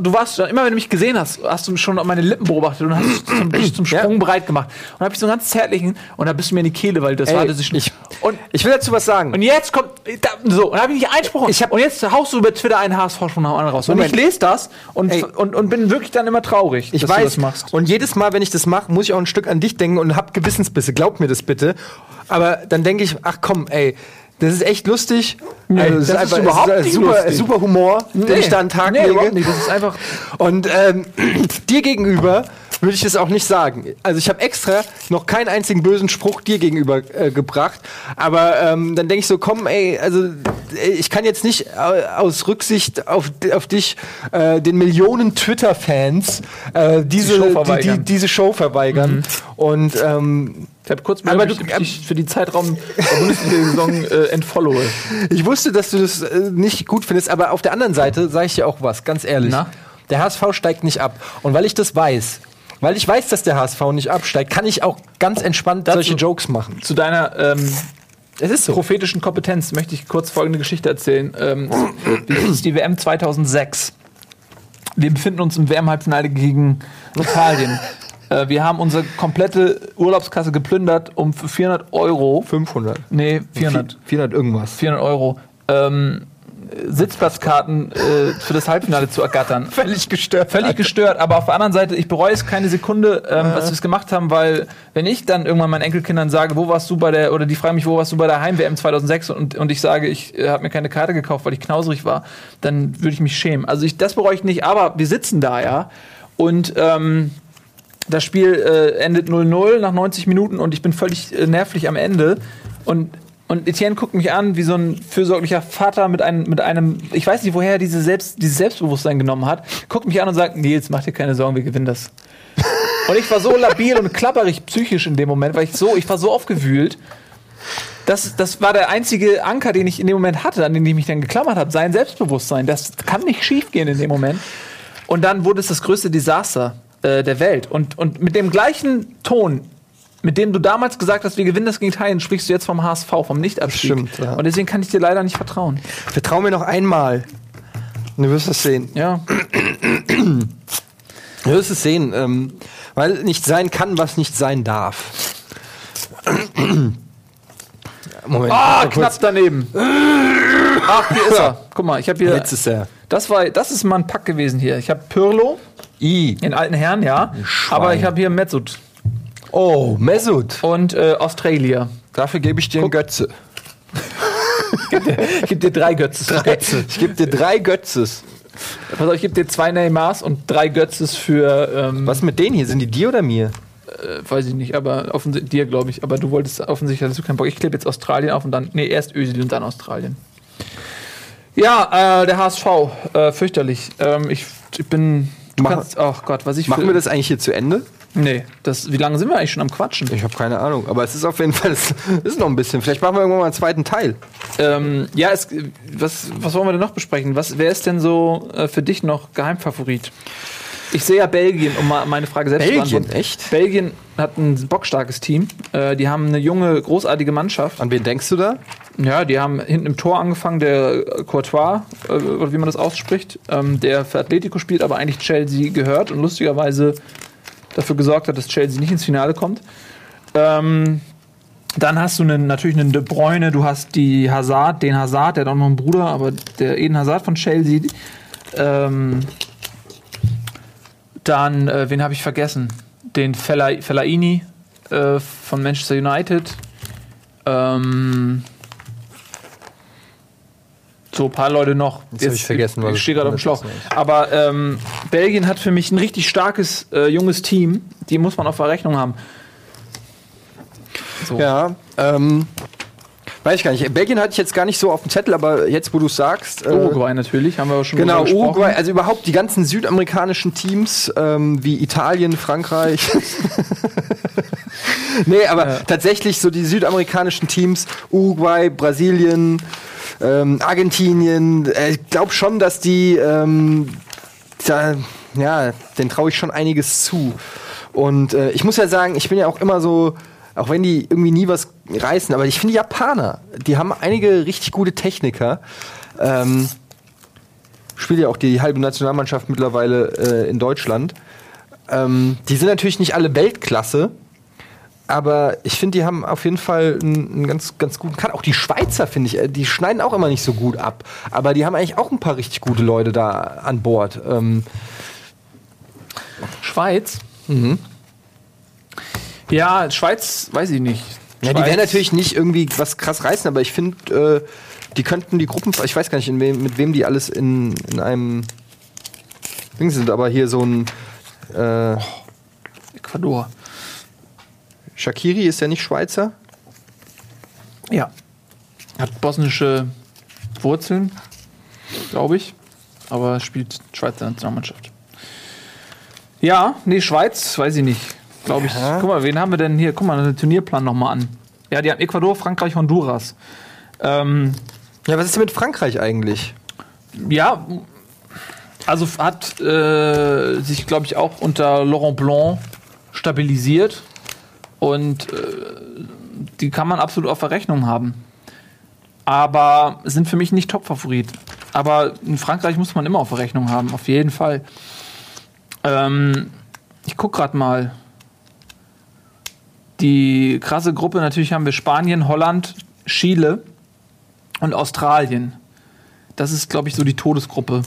Du warst schon, immer wenn du mich gesehen hast, hast du schon meine Lippen beobachtet und hast zum, dich zum Ja. Sprung bereit gemacht. Und habe ich so einen ganz zärtlichen und da bist du mir in die Kehle, weil das Ey, war das ist schon. ich- und, Ich will dazu was sagen. und jetzt kommt da, so und habe ich nicht Einspruch. Ich hab- und jetzt haust du über Twitter einen HSV-Sprung nach dem anderen raus. Moment. Und ich lese das und, Ey. und, und bin wirklich dann immer traurig, Ich dass weiß, du das machst. und jedes Mal, wenn ich das mache, muss ich auch ein Stück an dich denken und hab Gewissensbisse. Glaub mir das bitte. Aber dann denke ich, ach komm, ey, das ist echt lustig. Also, es das ist es überhaupt ein nicht super, lustig. super Humor, den ich da an den Tag nee, lege. nicht. Das ist einfach Und ähm, dir gegenüber würde ich das auch nicht sagen. Also ich habe extra noch keinen einzigen bösen Spruch dir gegenüber äh, gebracht, aber ähm, dann denke ich so, komm, ey, also ey, ich kann jetzt nicht äh, aus Rücksicht auf, auf dich äh, den Millionen Twitter-Fans äh, diese, Show die, die, verweigern. diese Show verweigern. Und ähm, Ich habe kurz aber du- für die Zeitraum der Bundesliga-Saison äh, entfollowe. ich wusste, dass du das äh, nicht gut findest, aber auf der anderen Seite sage ich dir auch was, ganz ehrlich. Na? Der HSV steigt nicht ab. Und weil ich das weiß, weil ich weiß, dass der HSV nicht absteigt, kann ich auch ganz entspannt solche Jokes machen. Zu deiner ähm, Es ist so. prophetischen Kompetenz möchte ich kurz folgende Geschichte erzählen. Ähm, das ist die WM 2006. Wir befinden uns im WM-Halbfinale gegen Italien. äh, wir haben unsere komplette Urlaubskasse geplündert um für 400 Euro. 500. Nee, 400. 400 irgendwas. 400 Euro. Ähm, Sitzplatzkarten äh, für das Halbfinale zu ergattern. Völlig gestört. Völlig gestört, aber auf der anderen Seite, ich bereue es keine Sekunde, ähm, was wir es gemacht haben, weil wenn ich dann irgendwann meinen Enkelkindern sage, wo warst du bei der, oder die fragen mich, wo warst du bei der Heim-WM 2006 und, und ich sage, ich äh, habe mir keine Karte gekauft, weil ich knausrig war, dann würde ich mich schämen. Also ich, das bereue ich nicht, aber wir sitzen da ja und ähm, das Spiel äh, endet 0-0 nach 90 Minuten und ich bin völlig äh, nervlich am Ende. Und, und Etienne guckt mich an wie so ein fürsorglicher Vater mit einem, mit einem ich weiß nicht, woher er diese Selbst, dieses Selbstbewusstsein genommen hat, guckt mich an und sagt, Nils, mach dir keine Sorgen, wir gewinnen das. Und ich war so labil und klapperig psychisch in dem Moment, weil ich so, ich war so aufgewühlt. Das, das war der einzige Anker, den ich in dem Moment hatte, an den ich mich dann geklammert habe, sein Selbstbewusstsein. Das kann nicht schiefgehen in dem Moment. Und dann wurde es das größte Desaster äh, der Welt. Und, und mit dem gleichen Ton, mit dem du damals gesagt hast, wir gewinnen das gegen Italien, sprichst du jetzt vom HSV, vom Nichtabstieg. Stimmt, ja. Und deswegen kann ich dir leider nicht vertrauen. Vertrau mir noch einmal. Du wirst es sehen. Ja. Du wirst es sehen. Ähm, weil nicht sein kann, was nicht sein darf. Moment. Ah, mal knapp daneben. Ach, hier ist er. Guck mal, ich habe hier. Jetzt ist er. Das war, das ist mal ein Pack gewesen hier. Ich habe Pirlo, I. den alten Herrn, ja. Aber ich habe hier Metzut Oh, Mesut. und äh, Australia. Dafür gebe ich dir einen Götze. Ich gebe dir drei Götzes. Götze. Ich gebe dir drei Götzes. Pass auf, ich gebe dir zwei Neymars und drei Götzes für, ähm, Was mit denen hier? Sind die dir oder mir? äh, weiß ich nicht, aber offensichtlich dir, glaube ich. Aber du wolltest offensichtlich, du keinen Bock. Ich klebe jetzt Australien auf und dann, nee, erst Özil und dann Australien. Ja, äh, der HSV, äh, fürchterlich. Ähm, ich, ich bin, du Mach- kannst, ach Gott, was ich Machen wir das eigentlich hier zu Ende? Nee, das, wie lange sind wir eigentlich schon am Quatschen? Ich habe keine Ahnung. Aber es ist auf jeden Fall, es ist noch ein bisschen. Vielleicht machen wir irgendwann mal einen zweiten Teil. Ähm, ja, es, was, was wollen wir denn noch besprechen? Was, wer ist denn so äh, für dich noch Geheimfavorit? Ich sehe ja Belgien, um mal meine Frage selbst Belgien, zu beantworten. echt? Belgien hat ein bockstarkes Team. Äh, die haben eine junge, großartige Mannschaft. An wen denkst du da? Ja, die haben hinten im Tor angefangen, der äh, Courtois, äh, oder wie man das ausspricht, ähm, der für Atletico spielt, aber eigentlich Chelsea gehört und lustigerweise dafür gesorgt hat, dass Chelsea nicht ins Finale kommt. Ähm, dann hast du einen, natürlich einen De Bruyne, du hast die Hazard, den Hazard, der hat auch noch einen Bruder, aber der Eden Hazard von Chelsea. Ähm, dann, äh, wen habe ich vergessen? Den Fella, Fellaini äh, von Manchester United. Ähm, so ein paar Leute noch. Jetzt hab ich vergessen, was ich stehe gerade auf dem Schlauch. Aber ähm, Belgien hat für mich ein richtig starkes äh, junges Team. Die muss man auf der Rechnung haben. So. Ja, ähm, weiß ich gar nicht. Belgien hatte ich jetzt gar nicht so auf dem Zettel, aber jetzt, wo du es sagst. Äh, Uruguay natürlich, haben wir auch schon Genau. Uruguay, also überhaupt die ganzen südamerikanischen Teams ähm, wie Italien, Frankreich. nee, aber tatsächlich so die südamerikanischen Teams, Uruguay, Brasilien, ähm, Argentinien, äh, ich glaube schon, dass die, ähm, da, ja, den traue ich schon einiges zu. Und äh, ich muss ja sagen, ich bin ja auch immer so, auch wenn die irgendwie nie was reißen, aber ich finde die Japaner, die haben einige richtig gute Techniker. Ähm, spielt ja auch die halbe Nationalmannschaft mittlerweile äh, in Deutschland. Ähm, die sind natürlich nicht alle Weltklasse, aber ich finde, die haben auf jeden Fall einen, einen ganz, ganz guten Kann. Auch die Schweizer, finde ich, äh, die schneiden auch immer nicht so gut ab. Aber die haben eigentlich auch ein paar richtig gute Leute da an Bord. Ähm, Schweiz. Mhm. Ja, Schweiz, weiß ich nicht. ja, die Schweiz- werden natürlich nicht irgendwie was krass reißen, aber ich finde, äh, die könnten die Gruppen, ich weiß gar nicht, in wem, mit wem die alles in, in einem Ding sind, aber hier so ein, äh, Ecuador. Shakiri ist ja nicht Schweizer. Ja. Hat bosnische Wurzeln, glaube ich. Aber spielt Schweizer Nationalmannschaft. Ja, nee, Schweiz, weiß ich nicht. Glaube ich. Ja. Guck mal, wen haben wir denn hier? Guck mal, den Turnierplan nochmal an. Ja, die haben Ecuador, Frankreich, Honduras. Ähm, Ja, was ist denn mit Frankreich eigentlich? ja, also hat äh, sich, glaube ich, auch unter Laurent Blanc stabilisiert. Und äh, die kann man absolut auf Verrechnung haben. Aber sind für mich nicht Top-Favorit. Aber in Frankreich muss man immer auf Verrechnung haben, auf jeden Fall. Ähm, ich guck gerade mal. Die krasse Gruppe, natürlich haben wir Spanien, Holland, Chile und Australien. Das ist, glaube ich, so die Todesgruppe.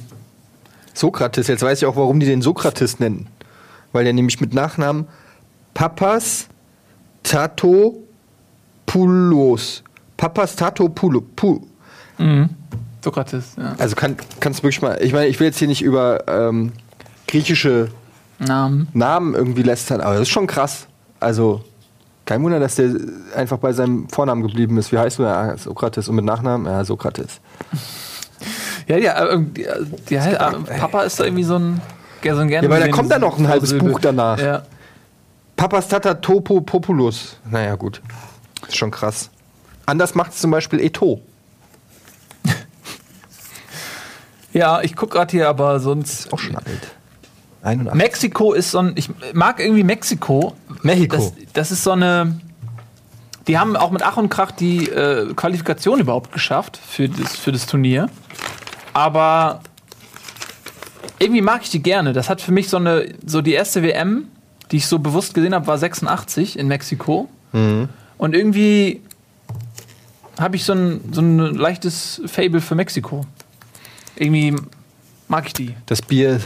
Sokrates, jetzt weiß ich auch, warum die den Sokrates nennen. Weil der nämlich mit Nachnamen Papas Tatopoulos. Papas Tatopoulos. Pu Sokrates, ja. also kann, kannst du wirklich mal, ich meine, ich will jetzt hier nicht über ähm, griechische Namen. Namen irgendwie lästern, aber das ist schon krass. Also, kein Wunder, dass der einfach bei seinem Vornamen geblieben ist. Wie heißt du? Ja, Sokrates. Und mit Nachnamen? Ja, Sokrates. Ja, ja, äh, die, die, äh, Papa ist da irgendwie so ein, so ein gerne Ja, weil da kommt dann noch ein halbes. Buch danach. Ja. Papas Tatopopoulos. Naja, gut. Ist schon krass. Anders macht es zum Beispiel Eto. ja, ich guck gerade hier, aber sonst. Auch schon alt. 81. Mexiko ist so ein. Ich mag irgendwie Mexiko. Mexiko. Das, das ist so eine. Die haben auch mit Ach und Krach die äh, Qualifikation überhaupt geschafft für das, für das Turnier. Aber irgendwie mag ich die gerne. Das hat für mich so eine. So die erste WM, die ich so bewusst gesehen habe, war 86 in Mexiko. Und irgendwie habe ich so ein, so ein leichtes Fable für Mexiko. Irgendwie mag ich die. Das Bier,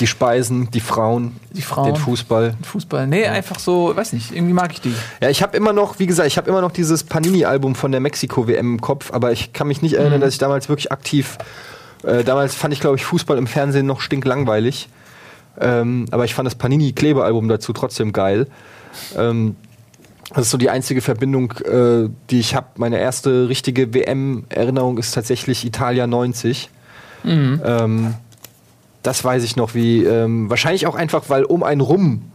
die Speisen, die Frauen, Die Frauen. den Fußball. Fußball. Nee, einfach so, weiß nicht, irgendwie mag ich die. Ja, ich habe immer noch, wie gesagt, ich habe immer noch dieses Panini-Album von der Mexiko-WM im Kopf, aber ich kann mich nicht erinnern, dass ich damals wirklich aktiv. Äh, damals fand ich, glaube ich, Fußball im Fernsehen noch stinklangweilig. Ähm, aber ich fand das Panini-Klebealbum dazu trotzdem geil. Ähm, das ist so die einzige Verbindung, äh, die ich habe. Meine erste richtige WM-Erinnerung ist tatsächlich Italia 90. Ähm, das weiß ich noch, wie ähm, wahrscheinlich auch einfach, weil um einen rum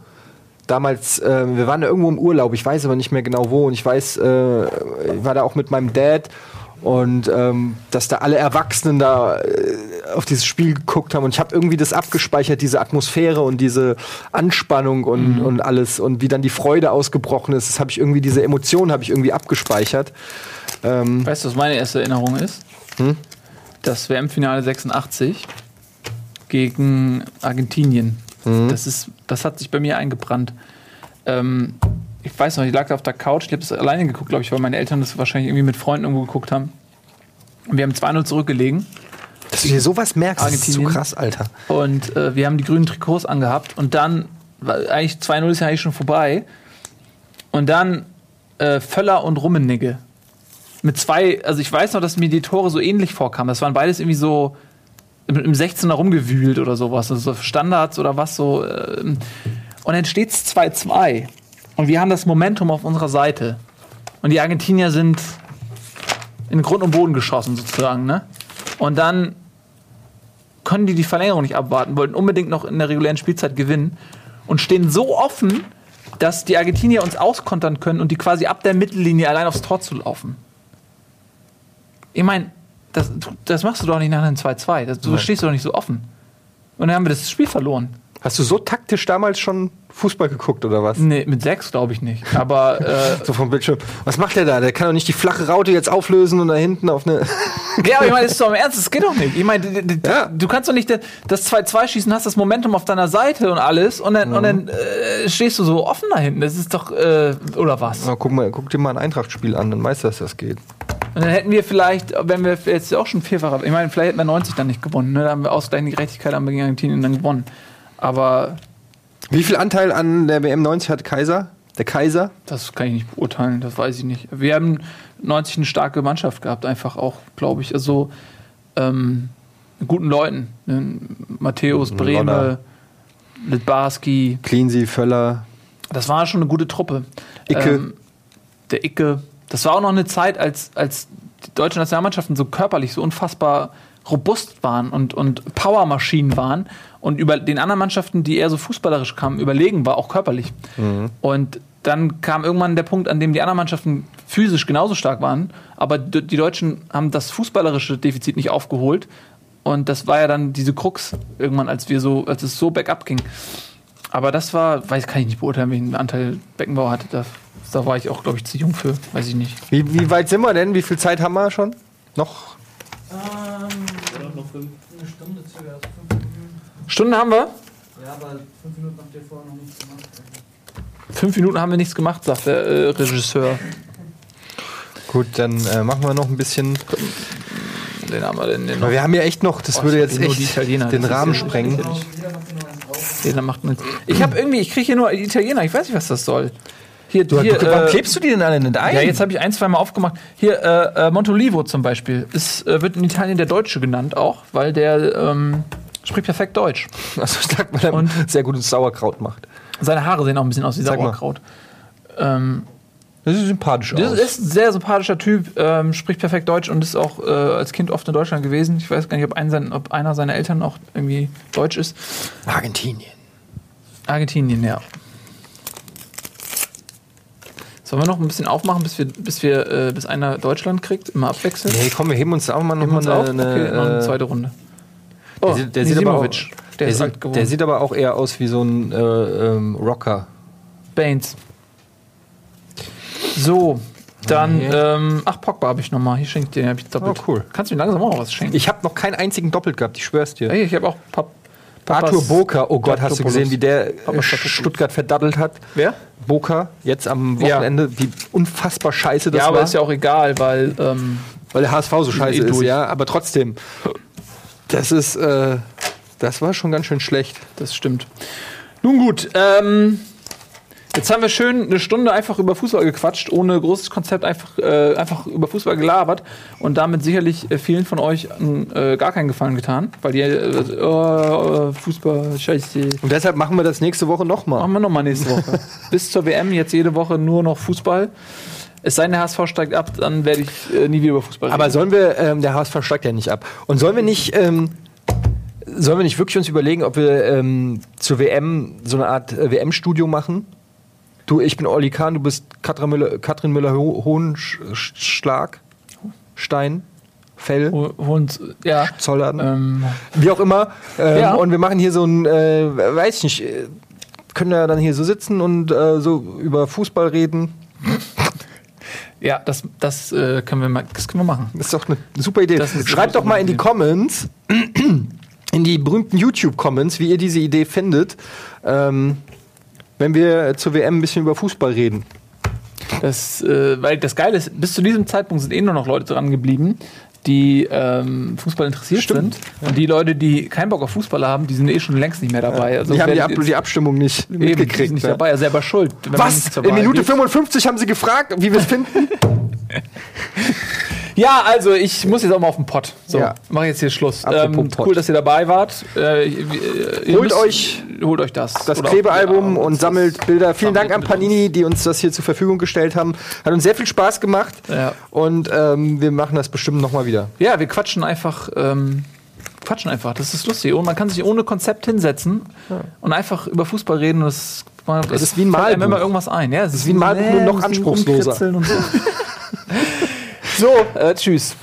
damals, äh, wir waren da irgendwo im Urlaub, ich weiß aber nicht mehr genau wo und ich weiß, äh, ich war da auch mit meinem Dad und ähm, dass da alle Erwachsenen da äh, auf dieses Spiel geguckt haben und ich habe irgendwie das abgespeichert, diese Atmosphäre und diese Anspannung und, und alles und wie dann die Freude ausgebrochen ist, das habe ich irgendwie, diese Emotionen habe ich irgendwie abgespeichert. Ähm, Weißt du, was meine erste Erinnerung ist? Hm? Das WM-Finale 86 gegen Argentinien. Hm? Das, ist, das hat sich bei mir eingebrannt. Ähm, ich weiß noch, ich lag da auf der Couch, ich habe das alleine geguckt, glaube ich, weil meine Eltern das wahrscheinlich irgendwie mit Freunden irgendwo geguckt haben. Und wir haben 2-0 zurückgelegen dass du dir sowas merkst, ist zu krass, Alter. und äh, wir haben die grünen Trikots angehabt und dann, eigentlich 2-0 ist ja eigentlich schon vorbei. Und dann äh, Völler und Rummenigge. Mit zwei, also ich weiß noch, dass mir die Tore so ähnlich vorkamen. Das waren beides irgendwie so im, im 16er rumgewühlt oder sowas. Also so Standards oder was so. ähm. Und dann steht es 2-2. Und wir haben das Momentum auf unserer Seite. Und die Argentinier sind in Grund und Boden geschossen sozusagen. Ne? Und dann können die die Verlängerung nicht abwarten, wollten unbedingt noch in der regulären Spielzeit gewinnen und stehen so offen, dass die Argentinier uns auskontern können und die quasi ab der Mittellinie allein aufs Tor zu laufen. Ich meine, das, das machst du doch nicht nach einem 2-2. Das- Du Nein. stehst doch nicht so offen. Und dann haben wir das Spiel verloren. Hast du so taktisch damals schon Fußball geguckt oder was? Nee, mit sechs glaube ich nicht. Aber äh, So vom Bildschirm. Was macht der da? Der kann doch nicht die flache Raute jetzt auflösen und da hinten auf eine. Ja, aber ich meine, das ist doch im Ernst, das geht doch nicht. Ich meine, Ja. du kannst doch nicht das 2-2 schießen, hast das Momentum auf deiner Seite und alles und dann, und dann äh, stehst du so offen da hinten. Das ist doch, äh, oder was? Na, guck, mal, guck dir mal ein Eintracht-Spiel an, dann weißt du, dass das geht. Und dann hätten wir vielleicht, wenn wir jetzt auch schon vierfach, ich meine, vielleicht hätten wir 90 dann nicht gewonnen. Ne? Da haben wir ausgleichende Gerechtigkeit, wir gegen Argentinien dann gewonnen. Aber Wie viel Anteil an der WM 90 hat Kaiser? Der Kaiser? das kann ich nicht beurteilen, das weiß ich nicht. Wir haben 90 eine starke Mannschaft gehabt, einfach auch, glaube ich. Also ähm, mit guten Leuten. Ne? Matthäus, Brehme, Lodder. Litbarski, Cleansy, Völler. Das war schon eine gute Truppe. Icke. Ähm, der Icke. Das war auch noch eine Zeit, als, als die deutschen Nationalmannschaften so körperlich so unfassbar robust waren und, und Powermaschinen waren und über den anderen Mannschaften, die eher so fußballerisch kamen, überlegen war, auch körperlich. Und dann kam irgendwann der Punkt, an dem die anderen Mannschaften physisch genauso stark waren, aber die Deutschen haben das fußballerische Defizit nicht aufgeholt. Und das war ja dann diese Krux irgendwann, als wir so, als es so bergab ging. Aber das war, weiß kann ich nicht beurteilen, welchen Anteil Beckenbauer hatte. Da, da war ich auch, glaube ich, zu jung für, weiß ich nicht. Wie, wie weit sind wir denn? Wie viel Zeit haben wir schon? Noch? Stunden haben wir? Ja, aber fünf Minuten habt ihr vorher noch nichts gemacht. Fünf Minuten haben wir nichts gemacht, sagt der äh, Regisseur. Gut, dann äh, machen wir noch ein bisschen. Den haben wir denn den wir haben ja echt noch, das Oh, würde jetzt hab nur die echt Italiener, den Rahmen sprengen. Genau, jeder macht jetzt. Ich habe irgendwie, ich kriege hier nur Italiener, ich weiß nicht, was das soll. Hier, Du, hier, du, warum äh, klebst du die denn alle nicht ein? Ja, jetzt habe ich ein, zwei Mal aufgemacht. Hier, äh, äh, Montolivo zum Beispiel, ist, äh, wird in Italien der Deutsche genannt auch, weil der ähm, spricht perfekt Deutsch. Also ich sag mal, er Und? sehr gutes Sauerkraut macht. Seine Haare sehen auch ein bisschen aus wie Sag. Sauerkraut. Ähm, Das sieht sympathisch das aus. ist ein sehr sympathischer Typ, ähm, spricht perfekt Deutsch und ist auch äh, als Kind oft in Deutschland gewesen. Ich weiß gar nicht, ob, ein, sein, ob einer seiner Eltern auch irgendwie deutsch ist. Argentinien. Argentinien, ja. Sollen wir noch ein bisschen aufmachen, bis wir, bis wir, äh, bis einer Deutschland kriegt, immer abwechseln? Nee, komm, wir heben uns auch mal noch Nehmen wir uns mal auf? eine, okay, noch eine äh, zweite Runde. Oh, der, sieht- der, sieht aber auch, der, Der, sieht, der sieht aber auch eher aus wie so ein äh, ähm, Rocker. Baines. So, dann, ähm, ach, Pogba habe ich nochmal. Hier schenke ich dir, hab ich doppelt. Oh, cool. Kannst du mir langsam auch noch was schenken? Ich habe noch keinen einzigen doppelt gehabt, ich schwör's dir. Ey, ich habe auch Pap Arthur Papas- Boker, oh Gott, hast du gesehen, wie der äh. Stuttgart verdattelt hat? Wer? Boker, jetzt am Ja. Wochenende, wie unfassbar scheiße das ja, aber war. ist ja auch egal, weil ähm, weil der HSV so scheiße eh ist, durch. ja, aber trotzdem. Das ist, äh, das war schon ganz schön schlecht. das stimmt. Nun gut, ähm, jetzt haben wir schön eine Stunde einfach über Fußball gequatscht, ohne großes Konzept, einfach, äh, einfach über Fußball gelabert und damit sicherlich äh, vielen von euch äh, gar keinen Gefallen getan, weil die äh, oh, Fußball, scheiße. Und deshalb machen wir das nächste Woche nochmal. Machen wir nochmal nächste Woche. Bis zur WM, jetzt jede Woche nur noch Fußball. Es sei denn, der HSV steigt ab, dann werde ich äh, nie wieder über Fußball reden. Aber sollen wir, ähm, der HSV steigt ja nicht ab. Und sollen wir nicht, ähm, sollen wir nicht wirklich uns überlegen, ob wir ähm, zur WM so eine Art äh, WM-Studio machen? Du, ich bin Olli Kahn, du bist Katrin Müller, Katrin Müller Ho Hohenschlag, Stein, Fell, Ho- Und ja, Zollern, ähm, wie auch immer. Ähm, Ja. Und wir machen hier so ein, äh, weiß ich nicht, äh, können wir dann hier so sitzen und äh, so über Fußball reden. ja, das, das, äh, können wir mal, das können wir machen. Das ist doch eine super Idee. Schreibt doch mal in die. Comments, in die berühmten YouTube-Comments, wie ihr diese Idee findet, ähm, wenn wir zur WM ein bisschen über Fußball reden. Das, äh, weil das Geile ist, bis zu diesem Zeitpunkt sind eh nur noch Leute dran geblieben, die ähm, Fußball interessiert Stimmt. sind. Und die Leute, die keinen Bock auf Fußball haben, die sind eh schon längst nicht mehr dabei. Also die haben die, Ab die Abstimmung nicht eben, die mitgekriegt. sind nicht ne? dabei, ja selber schuld. Was? In Minute geht. 55 haben sie gefragt, wie wir es finden? Ja, also ich muss jetzt auch mal auf den Pott. So, Ja. mache jetzt hier Schluss. Ähm, cool, dass ihr dabei wart. Äh, ihr Holt euch holt euch das. das Klebealbum ja, und das- sammelt Bilder. Vielen Dank sammelt an mit Panini, die uns das hier zur Verfügung gestellt haben. Hat uns sehr viel Spaß gemacht. Ja. Und ähm, wir machen das bestimmt nochmal wieder. Ja, wir quatschen einfach. Ähm, quatschen einfach. Das ist lustig. Und man kann sich ohne Konzept hinsetzen und einfach über Fußball reden. Das, man, Es ist wie ein Malbuch. immer irgendwas ein. Ja, es ist wie ein Malbuch, nur noch anspruchsloser. rumkritzeln und So, so äh, tschüss.